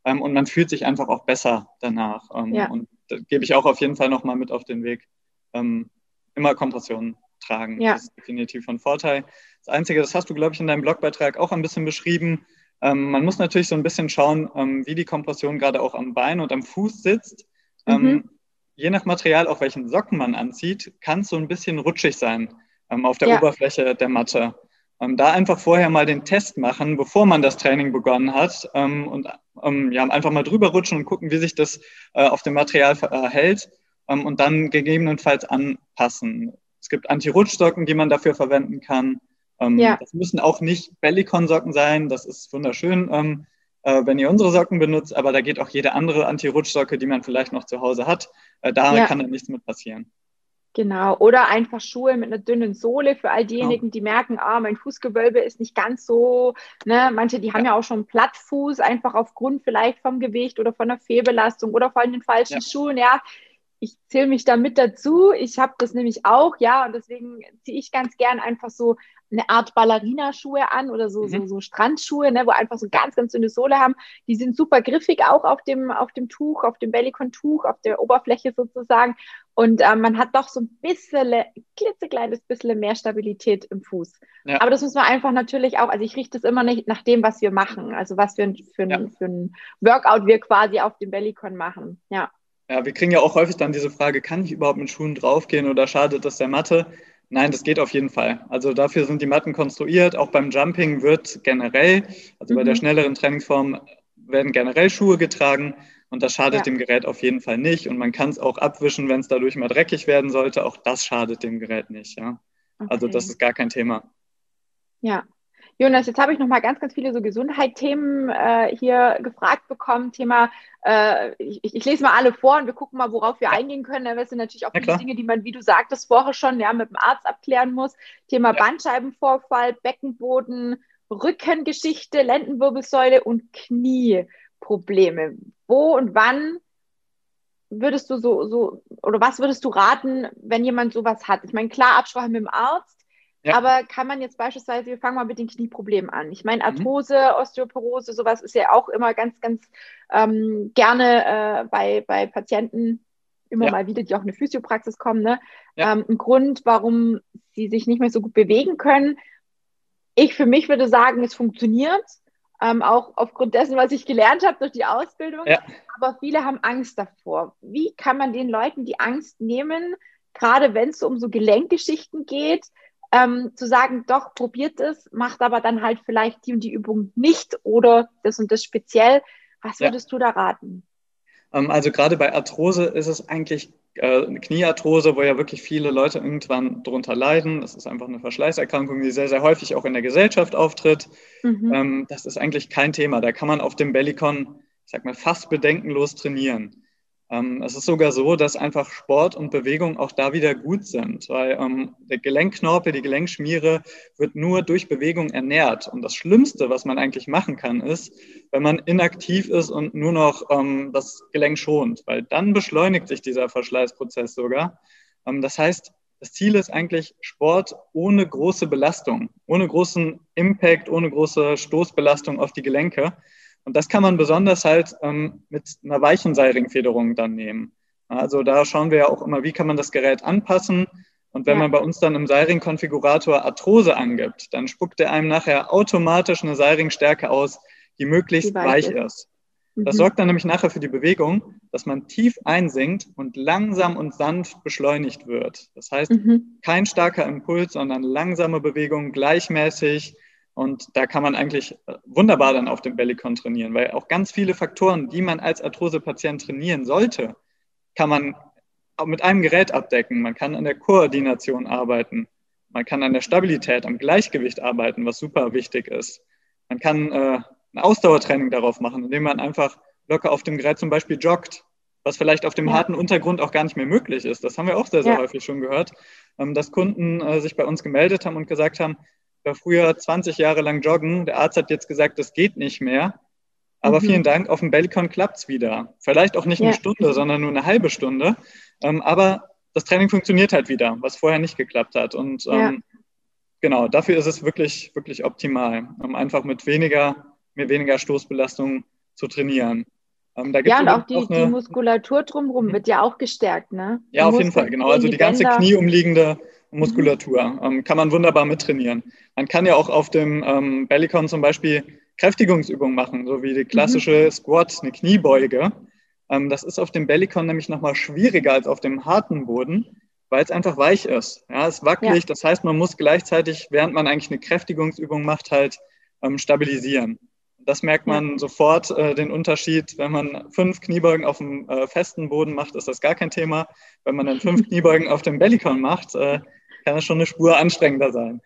ähm, und man fühlt sich einfach auch besser danach. Ähm, ja. Und da gebe ich auch auf jeden Fall nochmal mit auf den Weg. Ähm, immer Kompression tragen. Ja. Das ist definitiv von Vorteil. Das Einzige, das hast du, glaube ich, in deinem Blogbeitrag auch ein bisschen beschrieben. Ähm, man muss natürlich so ein bisschen schauen, ähm, wie die Kompression gerade auch am Bein und am Fuß sitzt. Ähm, mhm. Je nach Material, auch welchen Socken man anzieht, kann es so ein bisschen rutschig sein ähm, auf der ja. Oberfläche der Matte. Ähm, da einfach vorher mal den Test machen, bevor man das Training begonnen hat ähm, und ähm, ja, einfach mal drüber rutschen und gucken, wie sich das äh, auf dem Material verhält ähm, und dann gegebenenfalls anpassen. Es gibt Anti-Rutschsocken, die man dafür verwenden kann. Ähm, ja. Das müssen auch nicht Bellicon-Socken sein, das ist wunderschön, äh, wenn ihr unsere Socken benutzt, aber da geht auch jede andere Anti-Rutschsocke, die man vielleicht noch zu Hause hat. Äh, da ja. kann dann nichts mit passieren. Genau, oder einfach Schuhe mit einer dünnen Sohle für all diejenigen, genau. die merken, ah, mein Fußgewölbe ist nicht ganz so, ne, manche, die haben ja auch schon Plattfuß, einfach aufgrund vielleicht vom Gewicht oder von der Fehlbelastung oder von den falschen ja. Schuhen, ja. Ich zähle mich da mit dazu. Ich habe das nämlich auch, ja, und deswegen ziehe ich ganz gern einfach so eine Art Ballerina-Schuhe an oder so, mhm. so, so Strandschuhe, ne, wo einfach so ganz, ganz dünne Sohle haben. Die sind super griffig auch auf dem, auf dem Tuch, auf dem Bellycon-Tuch, auf der Oberfläche sozusagen. Und ähm, man hat doch so ein bisschen, klitzekleines bisschen mehr Stabilität im Fuß. Ja. Aber das muss man einfach natürlich auch, also ich richte es immer nicht nach dem, was wir machen, also was für ein, für ein, ja. für ein Workout wir quasi auf dem Bellycon machen. Ja. Ja, wir kriegen ja auch häufig dann diese Frage, kann ich überhaupt mit Schuhen draufgehen oder schadet das der Matte? Nein, das geht auf jeden Fall. Also dafür sind die Matten konstruiert. Auch beim Jumping wird generell, also mhm. bei der mhm. schnelleren Trainingsform, werden generell Schuhe getragen und das schadet ja. dem Gerät auf jeden Fall nicht. Und man kann es auch abwischen, wenn es dadurch mal dreckig werden sollte. Auch das schadet dem Gerät nicht. Ja? Okay. Also das ist gar kein Thema. Ja. Jonas, jetzt habe ich noch mal ganz, ganz viele so Gesundheitsthemen äh, hier gefragt bekommen. Thema, äh, ich, ich, lese mal alle vor und wir gucken mal, worauf wir eingehen können. Das sind natürlich auch ja, viele Dinge, die man, wie du sagtest, vorher schon ja, mit dem Arzt abklären muss. Thema ja. Bandscheibenvorfall, Beckenboden, Rückengeschichte, Lendenwirbelsäule und Knieprobleme. Wo und wann würdest du so, so, oder was würdest du raten, wenn jemand sowas hat? Ich meine, klar, Absprache mit dem Arzt, ja. Aber kann man jetzt beispielsweise, wir fangen mal mit den Knieproblemen an. Ich meine, mhm. Arthrose, mhm. Osteoporose, sowas ist ja auch immer ganz, ganz ähm, gerne äh, bei, bei Patienten immer ja. mal wieder, die auch in eine Physiopraxis kommen, ne? Ja. Ähm, ein Grund, warum sie sich nicht mehr so gut bewegen können. Ich für mich würde sagen, es funktioniert, ähm, auch aufgrund dessen, was ich gelernt habe durch die Ausbildung. Ja. Aber viele haben Angst davor. Wie kann man den Leuten die Angst nehmen, gerade wenn es um so Gelenkgeschichten geht? Ähm, zu sagen, doch, probiert es, macht aber dann halt vielleicht die und die Übung nicht oder das und das speziell. Was würdest ja. du da raten? Ähm, also gerade bei Arthrose ist es eigentlich äh, eine Kniearthrose, wo ja wirklich viele Leute irgendwann darunter leiden. Das ist einfach eine Verschleißerkrankung, die sehr, sehr häufig auch in der Gesellschaft auftritt. Mhm. Ähm, das ist eigentlich kein Thema. Da kann man auf dem Bellicon, ich sag mal, fast bedenkenlos trainieren. Ähm, es ist sogar so, dass einfach Sport und Bewegung auch da wieder gut sind, weil ähm, der Gelenkknorpel, die Gelenkschmiere wird nur durch Bewegung ernährt. Und das Schlimmste, was man eigentlich machen kann, ist, wenn man inaktiv ist und nur noch ähm, das Gelenk schont, weil dann beschleunigt sich dieser Verschleißprozess sogar. Ähm, das heißt, das Ziel ist eigentlich Sport ohne große Belastung, ohne großen Impact, ohne große Stoßbelastung auf die Gelenke. Und das kann man besonders halt ähm, mit einer weichen Seilringfederung dann nehmen. Also da schauen wir ja auch immer, wie kann man das Gerät anpassen. Und wenn ja. man bei uns dann im Seilring-Konfigurator Arthrose angibt, dann spuckt er einem nachher automatisch eine Seilringstärke aus, die möglichst die weich, weich, ist. Das mhm. sorgt dann nämlich nachher für die Bewegung, dass man tief einsinkt und langsam und sanft beschleunigt wird. Das heißt, mhm. kein starker Impuls, sondern langsame Bewegung, gleichmäßig, und da kann man eigentlich äh, wunderbar dann auf dem Bellycon trainieren, weil auch ganz viele Faktoren, die man als Arthrose-Patient trainieren sollte, kann man mit einem Gerät abdecken. Man kann an der Koordination arbeiten. Man kann an der Stabilität, am Gleichgewicht arbeiten, was super wichtig ist. Man kann äh, ein Ausdauertraining darauf machen, indem man einfach locker auf dem Gerät zum Beispiel joggt, was vielleicht auf dem ja. harten Untergrund auch gar nicht mehr möglich ist. Das haben wir auch sehr, sehr ja. häufig schon gehört, ähm, dass Kunden äh, sich bei uns gemeldet haben und gesagt haben, war früher 20 Jahre lang joggen. Der Arzt hat jetzt gesagt, das geht nicht mehr. Aber mhm. vielen Dank, auf dem Bellicon klappt es wieder. Vielleicht auch nicht ja. eine Stunde, sondern nur eine halbe Stunde. Ähm, aber das Training funktioniert halt wieder, was vorher nicht geklappt hat. Und ähm, ja. genau, dafür ist es wirklich, wirklich optimal, um einfach mit weniger, mit weniger Stoßbelastung zu trainieren. Ähm, ja, und auch die, auch eine, die Muskulatur drumherum mhm. wird ja auch gestärkt, ne? Ja, auf jeden Fall, genau. Also die, die ganze knieumliegende Muskulatur. Mhm. Ähm, kann man wunderbar mittrainieren. Man kann ja auch auf dem ähm, Bellicon zum Beispiel Kräftigungsübungen machen, so wie die klassische mhm. Squat, eine Kniebeuge. Ähm, das ist auf dem Bellicon nämlich nochmal schwieriger als auf dem harten Boden, weil es einfach weich ist. Ja, es wackelig, ja. das heißt, man muss gleichzeitig, während man eigentlich eine Kräftigungsübung macht, halt ähm, stabilisieren. Das merkt man ja. sofort äh, den Unterschied. Wenn man fünf Kniebeugen auf dem äh, festen Boden macht, ist das gar kein Thema. Wenn man dann fünf Kniebeugen auf dem Bellicon macht, äh, kann es schon eine Spur anstrengender sein.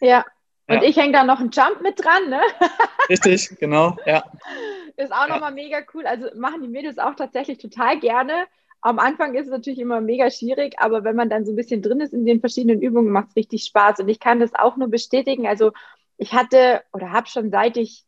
Ja, und ja. ich hänge da noch einen Jump mit dran, ne? Richtig, genau, ja. Ist auch nochmal mega cool. Also machen die Mädels auch tatsächlich total gerne. Am Anfang ist es natürlich immer mega schwierig, aber wenn man dann so ein bisschen drin ist in den verschiedenen Übungen, macht es richtig Spaß. Und ich kann das auch nur bestätigen. Also ich hatte oder habe schon seit ich,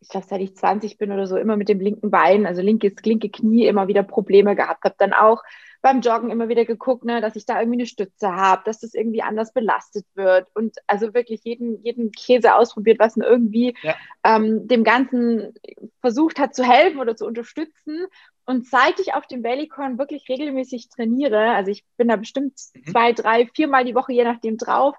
ich glaube, seit ich 20 bin oder so, immer mit dem linken Bein, also linkes, linke Knie, immer wieder Probleme gehabt. Habe dann auch beim Joggen immer wieder geguckt, ne, dass ich da irgendwie eine Stütze habe, dass das irgendwie anders belastet wird und also wirklich jeden, jeden Käse ausprobiert, was irgendwie ja. ähm, dem Ganzen versucht hat zu helfen oder zu unterstützen. Und seit ich auf dem Bellycon wirklich regelmäßig trainiere, also ich bin da bestimmt mhm. zwei, drei, viermal die Woche, je nachdem drauf,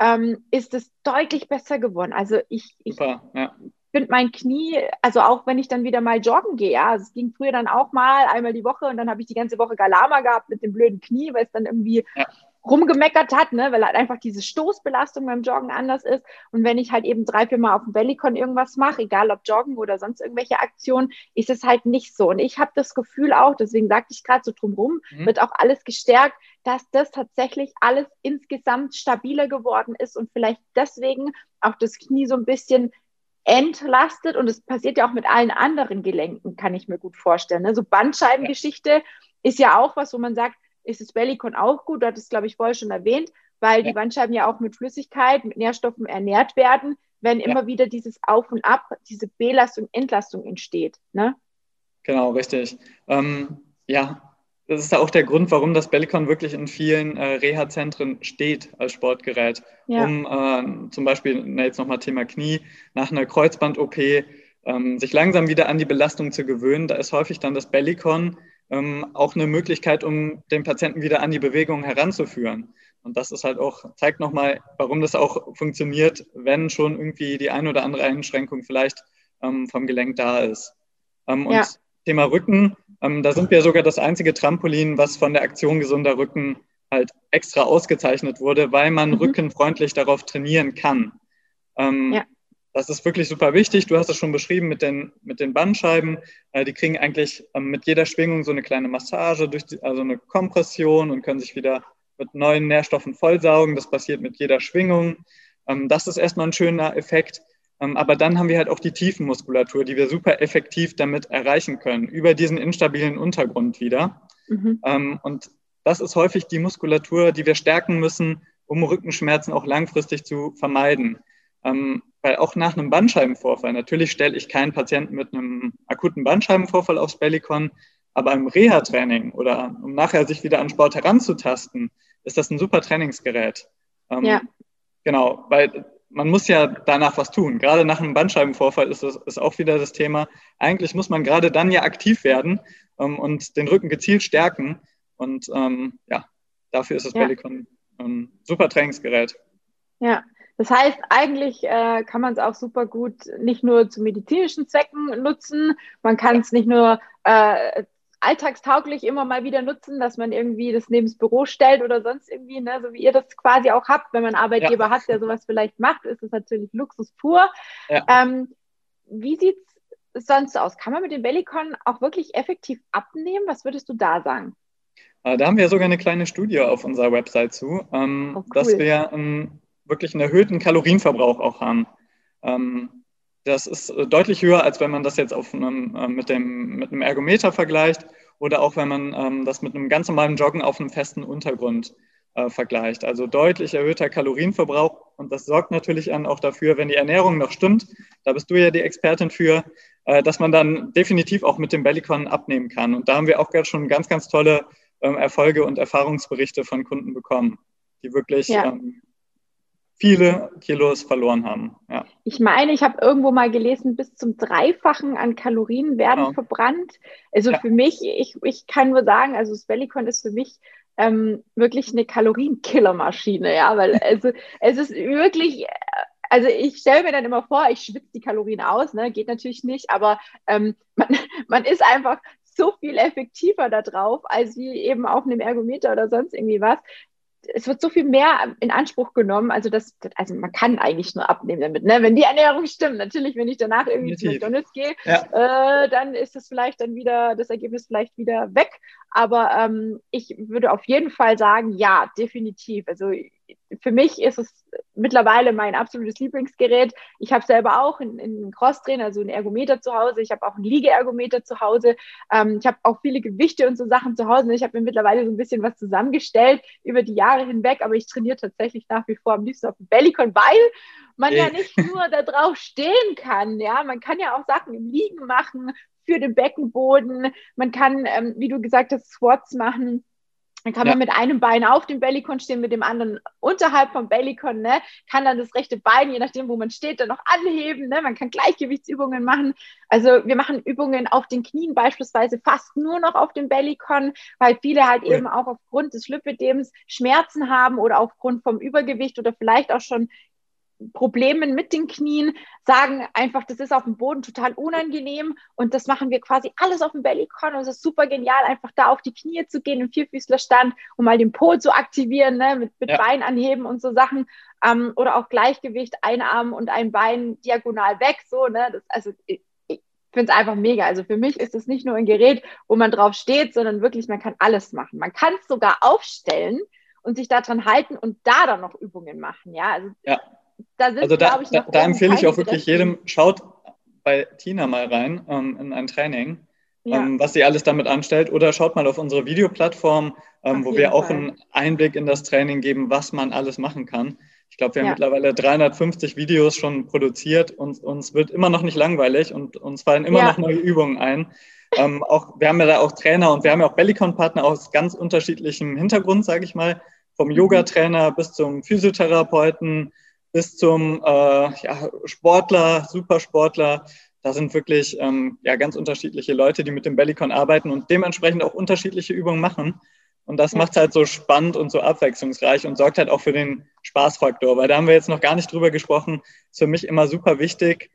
ähm, ist es deutlich besser geworden. Also ich, ich ja finde mein Knie, also auch wenn ich dann wieder mal joggen gehe, ja, es ging früher dann auch mal einmal die Woche und dann habe ich die ganze Woche Galama gehabt mit dem blöden Knie, weil es dann irgendwie ja. rumgemeckert hat, ne, weil halt einfach diese Stoßbelastung beim Joggen anders ist. Und wenn ich halt eben drei, vier Mal auf dem Bellycon irgendwas mache, egal ob Joggen oder sonst irgendwelche Aktionen, ist es halt nicht so. Und ich habe das Gefühl auch, deswegen sagte ich gerade so drumherum, mhm. wird auch alles gestärkt, dass das tatsächlich alles insgesamt stabiler geworden ist und vielleicht deswegen auch das Knie so ein bisschen entlastet und es passiert ja auch mit allen anderen Gelenken, kann ich mir gut vorstellen. Ne? So Bandscheibengeschichte ja. ist ja auch was, wo man sagt, ist das Bellycon auch gut, du hattest glaube ich vorher schon erwähnt, weil ja. die Bandscheiben ja auch mit Flüssigkeit, mit Nährstoffen ernährt werden, wenn ja. immer wieder dieses Auf und Ab, diese Belastung, Entlastung entsteht. Ne? Genau, richtig. Ähm, ja, das ist auch der Grund, warum das Bellicon wirklich in vielen äh, Reha-Zentren steht als Sportgerät. Ja. Um äh, zum Beispiel, na, jetzt nochmal Thema Knie, nach einer Kreuzband-OP ähm, sich langsam wieder an die Belastung zu gewöhnen. Da ist häufig dann das Bellicon ähm, auch eine Möglichkeit, um den Patienten wieder an die Bewegung heranzuführen. Und das ist halt auch, zeigt nochmal, warum das auch funktioniert, wenn schon irgendwie die ein oder andere Einschränkung vielleicht ähm, vom Gelenk da ist. Ähm, und ja. Thema Rücken, ähm, da sind wir sogar das einzige Trampolin, was von der Aktion Gesunder Rücken halt extra ausgezeichnet wurde, weil man mhm. rückenfreundlich darauf trainieren kann. Ähm, ja. Das ist wirklich super wichtig. Du hast es schon beschrieben mit den, mit den Bandscheiben. Äh, die kriegen eigentlich ähm, mit jeder Schwingung so eine kleine Massage, durch die, also eine Kompression und können sich wieder mit neuen Nährstoffen vollsaugen. Das passiert mit jeder Schwingung. Ähm, das ist erstmal ein schöner Effekt. Ähm, aber dann haben wir halt auch die Tiefenmuskulatur, die wir super effektiv damit erreichen können, über diesen instabilen Untergrund wieder. Mhm. Ähm, und das ist häufig die Muskulatur, die wir stärken müssen, um Rückenschmerzen auch langfristig zu vermeiden. Ähm, weil auch nach einem Bandscheibenvorfall, natürlich stelle ich keinen Patienten mit einem akuten Bandscheibenvorfall aufs Bellycon, aber im Reha-Training oder um nachher sich wieder an Sport heranzutasten, ist das ein super Trainingsgerät. ja. Genau, weil man muss ja danach was tun. Gerade nach einem Bandscheibenvorfall ist das ist auch wieder das Thema. Eigentlich muss man gerade dann ja aktiv werden ähm, und den Rücken gezielt stärken. Und ähm, ja, dafür ist das ja. Bellicon ein super Trainingsgerät. Ja, das heißt, eigentlich äh, kann man es auch super gut nicht nur zu medizinischen Zwecken nutzen, man kann es nicht nur äh, alltagstauglich immer mal wieder nutzen, dass man irgendwie das neben das Büro stellt oder sonst irgendwie, ne, so wie ihr das quasi auch habt, wenn man einen Arbeitgeber ja. hat, der sowas vielleicht macht, ist es natürlich Luxus pur. Ja. Ähm, wie sieht es sonst aus? Kann man mit dem Bellycon auch wirklich effektiv abnehmen? Was würdest du da sagen? Äh, da haben wir sogar eine kleine Studie auf unserer Website zu, ähm, oh, cool. dass wir ähm, wirklich einen erhöhten Kalorienverbrauch auch haben. Ähm, das ist äh, deutlich höher, als wenn man das jetzt auf einem, äh, mit, dem, mit einem Ergometer vergleicht oder auch wenn man ähm, das mit einem ganz normalen Joggen auf einem festen Untergrund äh, vergleicht. Also deutlich erhöhter Kalorienverbrauch und das sorgt natürlich dann auch dafür, wenn die Ernährung noch stimmt, da bist du ja die Expertin für, äh, dass man dann definitiv auch mit dem Bellycon abnehmen kann. Und da haben wir auch gerade schon ganz, ganz tolle ähm, Erfolge und Erfahrungsberichte von Kunden bekommen, die wirklich ja. ähm, viele Kilos verloren haben. Ja. Ich meine, ich habe irgendwo mal gelesen, bis zum Dreifachen an Kalorien werden genau. verbrannt. Also ja. für mich, ich, ich kann nur sagen, also das Bellycon ist für mich ähm, wirklich eine Kalorienkillermaschine, ja, weil also, es ist wirklich, also ich stelle mir dann immer vor, ich schwitze die Kalorien aus, ne? geht natürlich nicht, aber ähm, man, man ist einfach so viel effektiver da drauf, als wie eben auf einem Ergometer oder sonst irgendwie was es wird so viel mehr in Anspruch genommen. Also das, also man kann eigentlich nur abnehmen damit. Ne? Wenn die Ernährung stimmt, natürlich, wenn ich danach irgendwie zu McDonalds gehe, ja. äh, dann ist das vielleicht dann wieder, das Ergebnis vielleicht wieder weg. Aber ähm, ich würde auf jeden Fall sagen, ja, definitiv. Also für mich ist es mittlerweile mein absolutes Lieblingsgerät. Ich habe selber auch einen Crosstrainer, also einen Ergometer zu Hause. Ich habe auch einen Liegeergometer zu Hause. Ähm, ich habe auch viele Gewichte und so Sachen zu Hause. Ich habe mir mittlerweile so ein bisschen was zusammengestellt über die Jahre hinweg, aber ich trainiere tatsächlich nach wie vor am liebsten auf dem Bellycon, weil man ja nicht nur da drauf stehen kann. Ja, man kann ja auch Sachen im Liegen machen für den Beckenboden. Man kann, ähm, wie du gesagt hast, Squats machen dann kann man mit einem Bein auf dem Bellycon stehen, mit dem anderen unterhalb vom Bellycon, ne? Kann dann das rechte Bein, je nachdem, wo man steht, dann noch anheben, ne? Man kann Gleichgewichtsübungen machen. Also wir machen Übungen auf den Knien beispielsweise fast nur noch auf dem Bellycon, weil viele halt cool. eben auch aufgrund des Lipödems Schmerzen haben oder aufgrund vom Übergewicht oder vielleicht auch schon Problemen mit den Knien, sagen einfach, das ist auf dem Boden total unangenehm und das machen wir quasi alles auf dem Bellycon und es ist super genial, einfach da auf die Knie zu gehen im Vierfüßlerstand, um mal den Po zu aktivieren, ne, mit, mit ja. Bein anheben und so Sachen ähm, oder auch Gleichgewicht, ein Arm und ein Bein diagonal weg, so, ne, das, also ich, ich finde es einfach mega. Also für mich ist es nicht nur ein Gerät, wo man drauf steht, sondern wirklich, man kann alles machen. Man kann es sogar aufstellen und sich daran halten und da dann noch Übungen machen, ja, also ja da sind, also da, ich, da, da empfehle ich auch wirklich jedem, schaut bei Tina mal rein ähm, in ein Training, ja. ähm, was sie alles damit anstellt. Oder schaut mal auf unsere Videoplattform, ähm, wo wir auch Fall. einen Einblick in das Training geben, was man alles machen kann. Ich glaube, wir haben ja. mittlerweile 350 Videos schon produziert und uns wird immer noch nicht langweilig und uns fallen immer ja. noch neue Übungen ein. Ähm, auch, wir haben ja da auch Trainer und wir haben ja auch Bellicon-Partner aus ganz unterschiedlichem Hintergrund, sage ich mal. Vom mhm. Yoga-Trainer bis zum Physiotherapeuten, bis zum äh, ja, Sportler, Supersportler. Da sind wirklich ähm, ja, ganz unterschiedliche Leute, die mit dem Bellycon arbeiten und dementsprechend auch unterschiedliche Übungen machen. Und das ja. macht es halt so spannend und so abwechslungsreich und sorgt halt auch für den Spaßfaktor. Weil da haben wir jetzt noch gar nicht drüber gesprochen. Ist für mich immer super wichtig.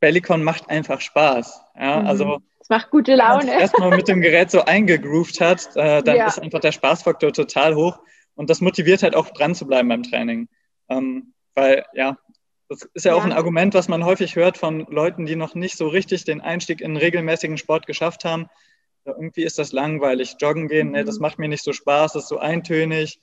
Bellycon macht einfach Spaß. Ja, mhm. also es macht gute Laune. Wenn man erstmal mit dem Gerät so eingegroovt hat, äh, dann ja. ist einfach der Spaßfaktor total hoch. Und das motiviert halt auch dran zu bleiben beim Training. Ähm, weil ja, das ist ja, ja, auch ein Argument, was man häufig hört von Leuten, die noch nicht so richtig den Einstieg in regelmäßigen Sport geschafft haben. Irgendwie ist das langweilig. Joggen gehen, mhm. nee, das mhm. macht mir nicht so Spaß, das ist so eintönig.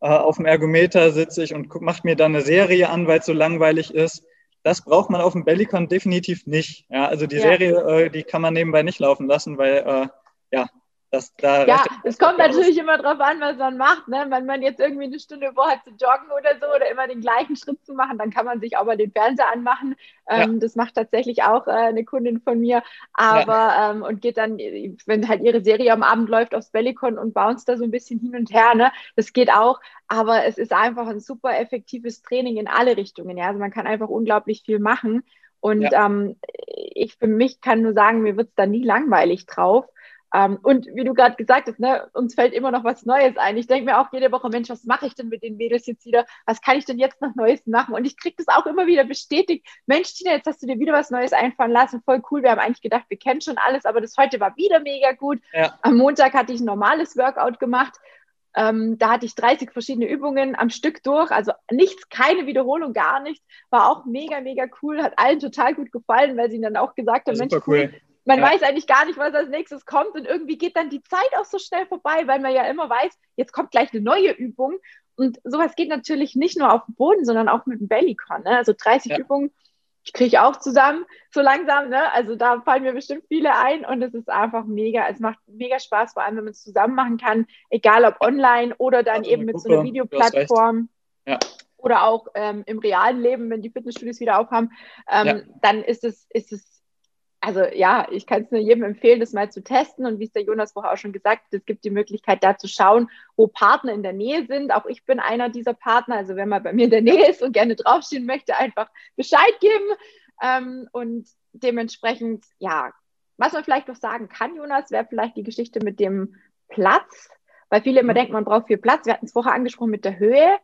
Äh, auf dem Ergometer sitze ich und mache mir dann eine Serie an, weil es so langweilig ist. Das braucht man auf dem Bellycon definitiv nicht. Ja, also die ja. Serie, äh, die kann man nebenbei nicht laufen lassen, weil äh, ja, das, da ja, es kommt natürlich immer drauf an, was man macht. Ne? Wenn man jetzt irgendwie eine Stunde vorhat zu joggen oder so oder immer den gleichen Schritt zu machen, dann kann man sich auch mal den Fernseher anmachen. Ähm, ja. Das macht tatsächlich auch äh, eine Kundin von mir. Aber ja. ähm, und geht dann, wenn halt ihre Serie am Abend läuft, aufs Bellycon und bounce da so ein bisschen hin und her. Ne? Das geht auch. Aber es ist einfach ein super effektives Training in alle Richtungen. Ja? Also man kann einfach unglaublich viel machen. Und ja. ähm, ich für mich kann nur sagen, mir wird es da nie langweilig drauf. Ähm, und wie du gerade gesagt hast, ne, uns fällt immer noch was Neues ein. Ich denke mir auch jede Woche, Mensch, was mache ich denn mit den Mädels jetzt wieder? Was kann ich denn jetzt noch Neues machen? Und ich kriege das auch immer wieder bestätigt. Mensch, Tina, jetzt hast du dir wieder was Neues einfallen lassen. Voll cool. Wir haben eigentlich gedacht, wir kennen schon alles, aber das heute war wieder mega gut. Ja. Am Montag hatte ich ein normales Workout gemacht. Ähm, da hatte ich 30 verschiedene Übungen am Stück durch, also nichts, keine Wiederholung, gar nichts. War auch mega, mega cool, hat allen total gut gefallen, weil sie dann auch gesagt haben, Mensch, cool. cool man ja. weiß eigentlich gar nicht, was als nächstes kommt und irgendwie geht dann die Zeit auch so schnell vorbei, weil man ja immer weiß, jetzt kommt gleich eine neue Übung und sowas geht natürlich nicht nur auf dem Boden, sondern auch mit dem Bellycon. Ne? Also 30 ja. Übungen kriege ich auch zusammen, so langsam. Ne? Also da fallen mir bestimmt viele ein und es ist einfach mega. Es macht mega Spaß, vor allem wenn man es zusammen machen kann, egal ob online oder dann also eben mit Gruppe, so einer Videoplattform. Ja. Oder auch ähm, im realen Leben, wenn die Fitnessstudios wieder aufhaben, ähm, ja. dann ist es, ist es also ja, ich kann es nur jedem empfehlen, das mal zu testen. Und wie es der Jonas vorher auch schon gesagt hat, es gibt die Möglichkeit, da zu schauen, wo Partner in der Nähe sind. Auch ich bin einer dieser Partner. Also wenn man bei mir in der Nähe ist und gerne draufstehen möchte, einfach Bescheid geben. Ähm, und dementsprechend, ja, was man vielleicht noch sagen kann, Jonas, wäre vielleicht die Geschichte mit dem Platz, weil viele immer mhm. denken, man braucht viel Platz. Wir hatten es vorher angesprochen mit der Höhe.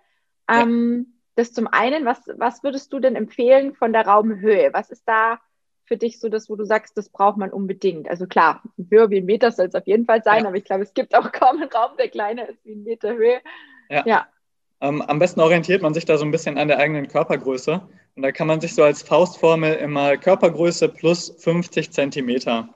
Ähm. Das zum einen, was, was würdest du denn empfehlen von der Raumhöhe? Was ist da für dich so das, wo du sagst, das braucht man unbedingt? Also klar, höher wie ein Meter soll es auf jeden Fall sein, ja. aber ich glaube, es gibt auch kaum einen Raum, der kleiner ist wie ein Meter Höhe. Ja. ja. Ähm, am besten orientiert man sich da so ein bisschen an der eigenen Körpergröße. Und da kann man sich so als Faustformel immer Körpergröße plus 50 Zentimeter.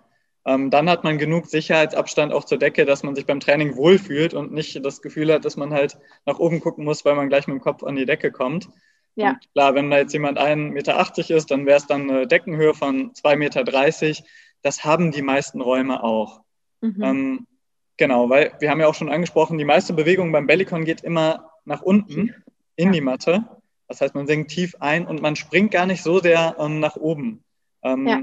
Ähm, dann hat man genug Sicherheitsabstand auch zur Decke, dass man sich beim Training wohlfühlt und nicht das Gefühl hat, dass man halt nach oben gucken muss, weil man gleich mit dem Kopf an die Decke kommt. Ja. Und klar, wenn da jetzt jemand 1,80 Meter ist, dann wäre es dann eine Deckenhöhe von 2,30 Meter. Das haben die meisten Räume auch. Mhm. Ähm, genau, weil wir haben ja auch schon angesprochen, die meiste Bewegung beim Bellycon geht immer nach unten in ja. die Matte. Das heißt, man sinkt tief ein und man springt gar nicht so sehr ähm, nach oben. Ähm, ja.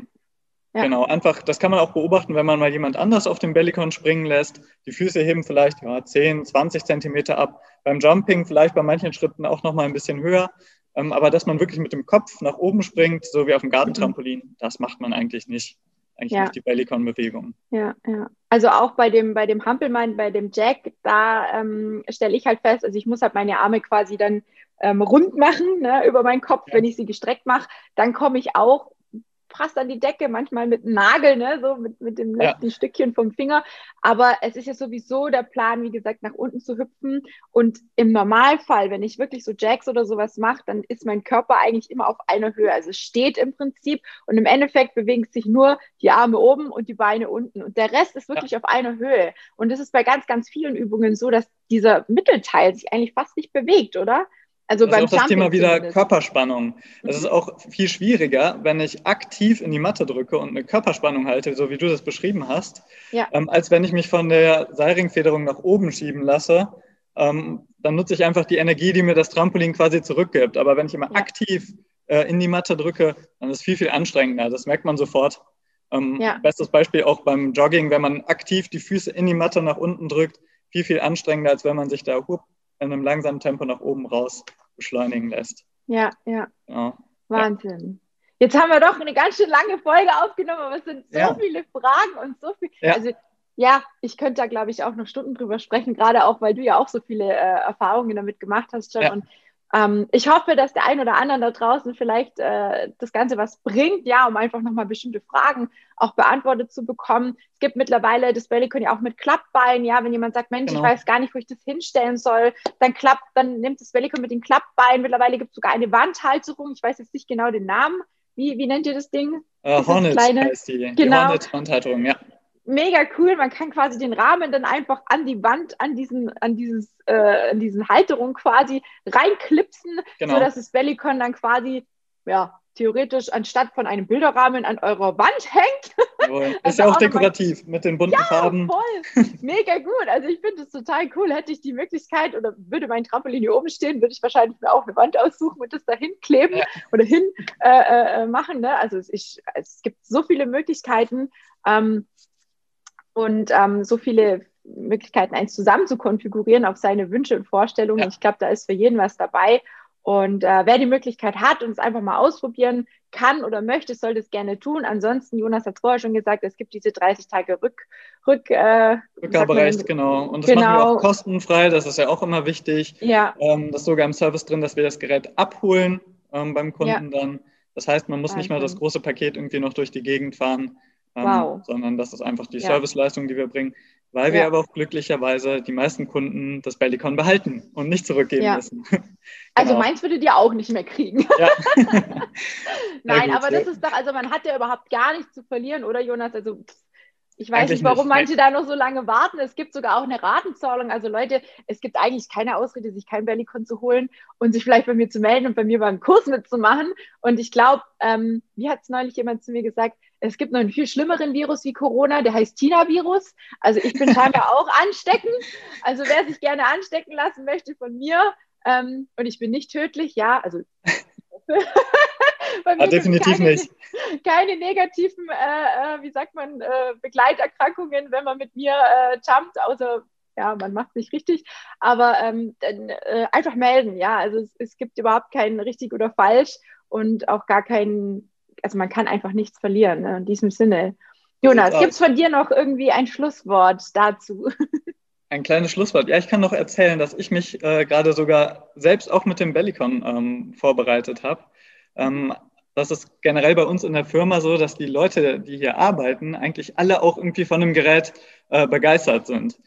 Ja. Genau, einfach, das kann man auch beobachten, wenn man mal jemand anders auf dem Bellycon springen lässt. Die Füße heben vielleicht ja, 10, 20 Zentimeter ab. Beim Jumping vielleicht bei manchen Schritten auch noch mal ein bisschen höher. Ähm, aber dass man wirklich mit dem Kopf nach oben springt, so wie auf dem Gartentrampolin, mhm. das macht man eigentlich nicht. Eigentlich ja. nicht die Bellycon-Bewegung. Ja, ja. Also auch bei dem, bei dem Hampelmann, bei dem Jack, da ähm, stelle ich halt fest, also ich muss halt meine Arme quasi dann ähm, rund machen ne, über meinen Kopf, ja. wenn ich sie gestreckt mache. Dann komme ich auch fast an die Decke, manchmal mit einem Nagel, ne, so mit, mit dem letzten ja. Stückchen vom Finger. Aber es ist ja sowieso der Plan, wie gesagt, nach unten zu hüpfen. Und im Normalfall, wenn ich wirklich so Jacks oder sowas mache, dann ist mein Körper eigentlich immer auf einer Höhe. Also es steht im Prinzip und im Endeffekt bewegen sich nur die Arme oben und die Beine unten. Und der Rest ist wirklich ja. auf einer Höhe. Und das ist bei ganz, ganz vielen Übungen so, dass dieser Mittelteil sich eigentlich fast nicht bewegt, oder? Also das beim ist auch das Thema wieder zumindest. Körperspannung. Es ist auch viel schwieriger, wenn ich aktiv in die Matte drücke und eine Körperspannung halte, so wie du das beschrieben hast, ja. ähm, als wenn ich mich von der Seilringfederung nach oben schieben lasse. Ähm, dann nutze ich einfach die Energie, die mir das Trampolin quasi zurückgibt. Aber wenn ich immer ja. aktiv äh, in die Matte drücke, dann ist es viel, viel anstrengender. Das merkt man sofort. Ähm, ja. Bestes Beispiel auch beim Jogging, wenn man aktiv die Füße in die Matte nach unten drückt, viel, viel anstrengender, als wenn man sich da in einem langsamen Tempo nach oben raus beschleunigen lässt. Ja, ja. ja. Wahnsinn. Jetzt haben wir doch eine ganz schön lange Folge aufgenommen, aber es sind so ja. viele Fragen und so viel. Ja. Also ja, ich könnte da, glaube ich, auch noch Stunden drüber sprechen, gerade auch, weil du ja auch so viele äh, Erfahrungen damit gemacht hast, John. Ja. Und ähm, ich hoffe, dass der ein oder andere da draußen vielleicht äh, das Ganze was bringt, ja, um einfach nochmal bestimmte Fragen auch beantwortet zu bekommen. Es gibt mittlerweile das Bellycon ja auch mit Klappbein, ja, wenn jemand sagt, Mensch, genau. ich weiß gar nicht, wo ich das hinstellen soll, dann klappt, dann nimmt das Bellycon mit dem Klappbein. Mittlerweile gibt es sogar eine Wandhalterung, ich weiß jetzt nicht genau den Namen. Wie, wie nennt ihr das Ding? Uh, Hornet kleine, heißt die. Genau. Die Hornet-Wandhalterung, ja mega cool. Man kann quasi den Rahmen dann einfach an die Wand, an diesen, an dieses, äh, an diesen Halterung quasi reinklipsen, genau. sodass das Bellycon dann quasi, ja, theoretisch anstatt von einem Bilderrahmen an eurer Wand hängt. Cool. Ist ja auch, auch dekorativ mit den bunten ja, Farben. voll. Mega gut. Also ich finde es total cool. Hätte ich die Möglichkeit oder würde mein Trampolin hier oben stehen, würde ich wahrscheinlich mir auch eine Wand aussuchen und das da hinkleben ja. oder hin äh, äh, machen. Ne? Also ich, es gibt so viele Möglichkeiten. Ähm, und ähm, so viele Möglichkeiten, eins zusammen zu konfigurieren auf seine Wünsche und Vorstellungen. Ja. Ich glaube, da ist für jeden was dabei. Und äh, wer die Möglichkeit hat und es einfach mal ausprobieren kann oder möchte, sollte es gerne tun. Ansonsten, Jonas hat es vorher schon gesagt, es gibt diese 30 Tage Rück, Rück, äh, Rückgaberecht, genau. Und das genau. machen wir auch kostenfrei, das ist ja auch immer wichtig. Ja. Ähm, das ist sogar im Service drin, dass wir das Gerät abholen ähm, beim Kunden ja. dann. Das heißt, man muss Wahnsinn. nicht mal das große Paket irgendwie noch durch die Gegend fahren ähm, wow. sondern das ist einfach die ja. Serviceleistung, die wir bringen, weil ja. wir aber auch glücklicherweise die meisten Kunden das Bellicon behalten und nicht zurückgeben ja. müssen. Also genau. Also meins würdet ihr auch nicht mehr kriegen. Nein, gut, aber das ist doch, also man hat ja überhaupt gar nichts zu verlieren, oder Jonas? Also ich weiß eigentlich nicht, warum nicht. manche da noch so lange warten. Es gibt sogar auch eine Ratenzahlung. Also Leute, es gibt eigentlich keine Ausrede, sich kein Bellicon zu holen und sich vielleicht bei mir zu melden und bei mir beim Kurs mitzumachen. Und ich glaube, ähm, wie hat es neulich jemand zu mir gesagt, es gibt noch einen viel schlimmeren Virus wie Corona, der heißt Tina-Virus. Also ich bin scheinbar auch ansteckend. Also wer sich gerne anstecken lassen möchte von mir, ähm, und ich bin nicht tödlich, ja, also Bei mir ja, definitiv keine, nicht. Keine negativen, äh, äh, wie sagt man, äh, Begleiterkrankungen, wenn man mit mir äh, jumpt, außer ja, man macht sich richtig, aber ähm, dann, äh, einfach melden, ja. Also es, es, gibt überhaupt kein richtig oder falsch und auch gar kein, also man kann einfach nichts verlieren, ne, in diesem Sinne. Jonas, gibt es von dir noch irgendwie ein Schlusswort dazu? Ein kleines Schlusswort. Ja, ich kann noch erzählen, dass ich mich äh, gerade sogar selbst auch mit dem Bellicon ähm, vorbereitet habe. Ähm, das ist generell bei uns in der Firma so, dass die Leute, die hier arbeiten, eigentlich alle auch irgendwie von dem Gerät äh, begeistert sind.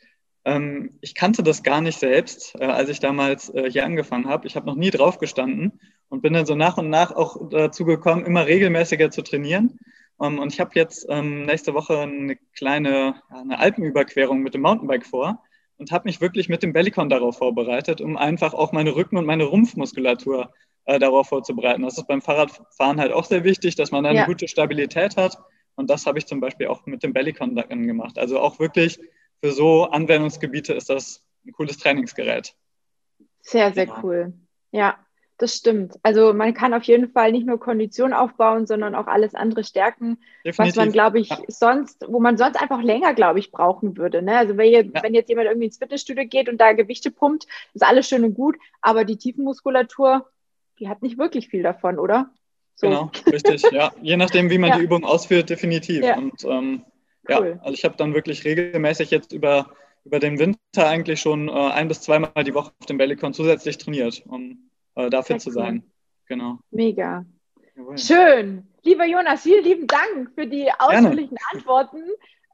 Ähm, ich kannte das gar nicht selbst, äh, als ich damals äh, hier angefangen habe. Ich habe noch nie drauf gestanden und bin dann so nach und nach auch dazu gekommen, immer regelmäßiger zu trainieren. Ähm, und ich habe jetzt ähm, nächste Woche eine kleine eine Alpenüberquerung mit dem Mountainbike vor und habe mich wirklich mit dem Bellicon darauf vorbereitet, um einfach auch meine Rücken- und meine Rumpfmuskulatur äh, darauf vorzubereiten. Das ist beim Fahrradfahren halt auch sehr wichtig, dass man eine ja. gute Stabilität hat. Und das habe ich zum Beispiel auch mit dem Bellicon gemacht. Also auch wirklich für so Anwendungsgebiete ist das ein cooles Trainingsgerät. Sehr, sehr ja. cool. Ja, das stimmt. Also man kann auf jeden Fall nicht nur Kondition aufbauen, sondern auch alles andere stärken, Definitiv. was man, glaube ich, ja. sonst, wo man sonst einfach länger, glaube ich, brauchen würde. Ne? Also wenn, jetzt, ja. wenn jetzt jemand irgendwie ins Fitnessstudio geht und da Gewichte pumpt, ist alles schön und gut, aber die Tiefenmuskulatur, die hat nicht wirklich viel davon, oder? So. Genau, richtig. Ja, je nachdem, wie man ja. die Übung ausführt, definitiv. Und ähm, cool. ja, also ich habe dann wirklich regelmäßig jetzt über über den Winter eigentlich schon äh, ein bis zweimal die Woche auf dem Bellicon zusätzlich trainiert. Und äh, dafür Sehr zu cool. sein. Genau. Mega. Jawohl. Schön. Lieber Jonas, vielen lieben Dank für die ausführlichen Gerne. Antworten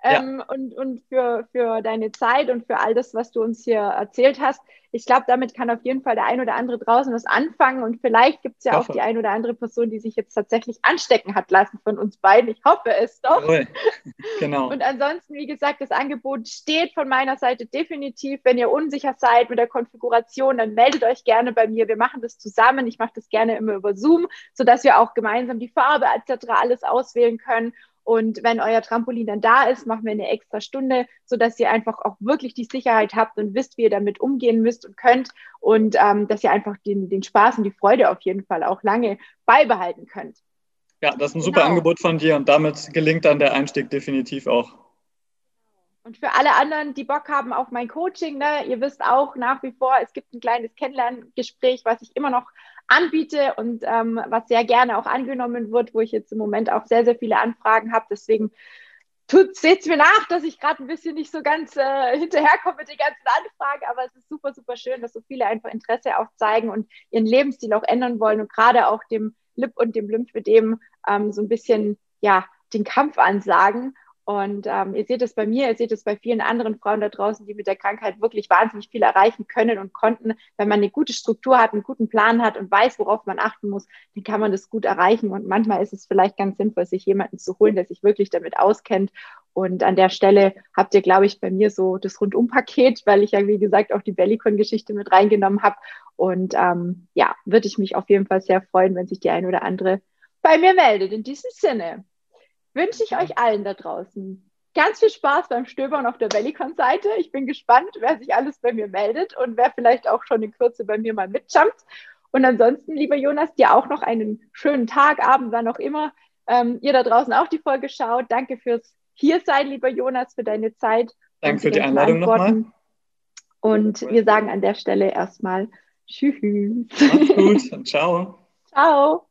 ähm, ja. und, und für, für deine Zeit und für all das, was du uns hier erzählt hast. Ich glaube, damit kann auf jeden Fall der ein oder andere draußen was anfangen und vielleicht gibt es ja auch die ein oder andere Person, die sich jetzt tatsächlich anstecken hat lassen von uns beiden. Ich hoffe es doch. Jawohl. Genau. und ansonsten, wie gesagt, das Angebot steht von meiner Seite definitiv. Wenn ihr unsicher seid mit der Konfiguration, dann meldet euch gerne bei mir. Wir machen das zusammen. Ich mache das gerne immer über Zoom, sodass wir auch gemeinsam die Farbe etc. alles auswählen können. Und wenn euer Trampolin dann da ist, machen wir eine extra Stunde, sodass ihr einfach auch wirklich die Sicherheit habt und wisst, wie ihr damit umgehen müsst und könnt und ähm, dass ihr einfach den, den Spaß und die Freude auf jeden Fall auch lange beibehalten könnt. Ja, das ist ein super genau. Angebot von dir und damit gelingt dann der Einstieg definitiv auch. Und für alle anderen, die Bock haben auf mein Coaching, ne, ihr wisst auch nach wie vor, es gibt ein kleines Kennenlerngespräch, was ich immer noch anbiete und ähm, was sehr gerne auch angenommen wird, wo ich jetzt im Moment auch sehr, sehr viele Anfragen habe. Deswegen seht es mir nach, dass ich gerade ein bisschen nicht so ganz äh, hinterherkomme mit den ganzen Anfragen, aber es ist super, super schön, dass so viele einfach Interesse auch zeigen und ihren Lebensstil auch ändern wollen und gerade auch dem Lip und dem Lymphödem ähm, so ein bisschen ja, den Kampf ansagen und ähm, ihr seht es bei mir, ihr seht es bei vielen anderen Frauen da draußen, die mit der Krankheit wirklich wahnsinnig viel erreichen können und konnten. Wenn man eine gute Struktur hat, einen guten Plan hat und weiß, worauf man achten muss, dann kann man das gut erreichen. Und manchmal ist es vielleicht ganz sinnvoll, sich jemanden zu holen, der sich wirklich damit auskennt. Und an der Stelle habt ihr, glaube ich, bei mir so das Rundumpaket, weil ich ja, wie gesagt, auch die Bellicon-Geschichte mit reingenommen habe. Und ähm, ja, würde ich mich auf jeden Fall sehr freuen, wenn sich die eine oder andere bei mir meldet. In diesem Sinne wünsche ich euch allen da draußen ganz viel Spaß beim Stöbern auf der Bellycon-Seite. Ich bin gespannt, wer sich alles bei mir meldet und wer vielleicht auch schon in Kürze bei mir mal mitjumpt. Und ansonsten, lieber Jonas, dir auch noch einen schönen Tag, Abend, wann auch immer ähm, ihr da draußen auch die Folge schaut. Danke fürs Hiersein, lieber Jonas, für deine Zeit. Danke für die Einladung nochmal. Und wir sagen an der Stelle erstmal Tschüss. Macht's gut. Ciao. Ciao.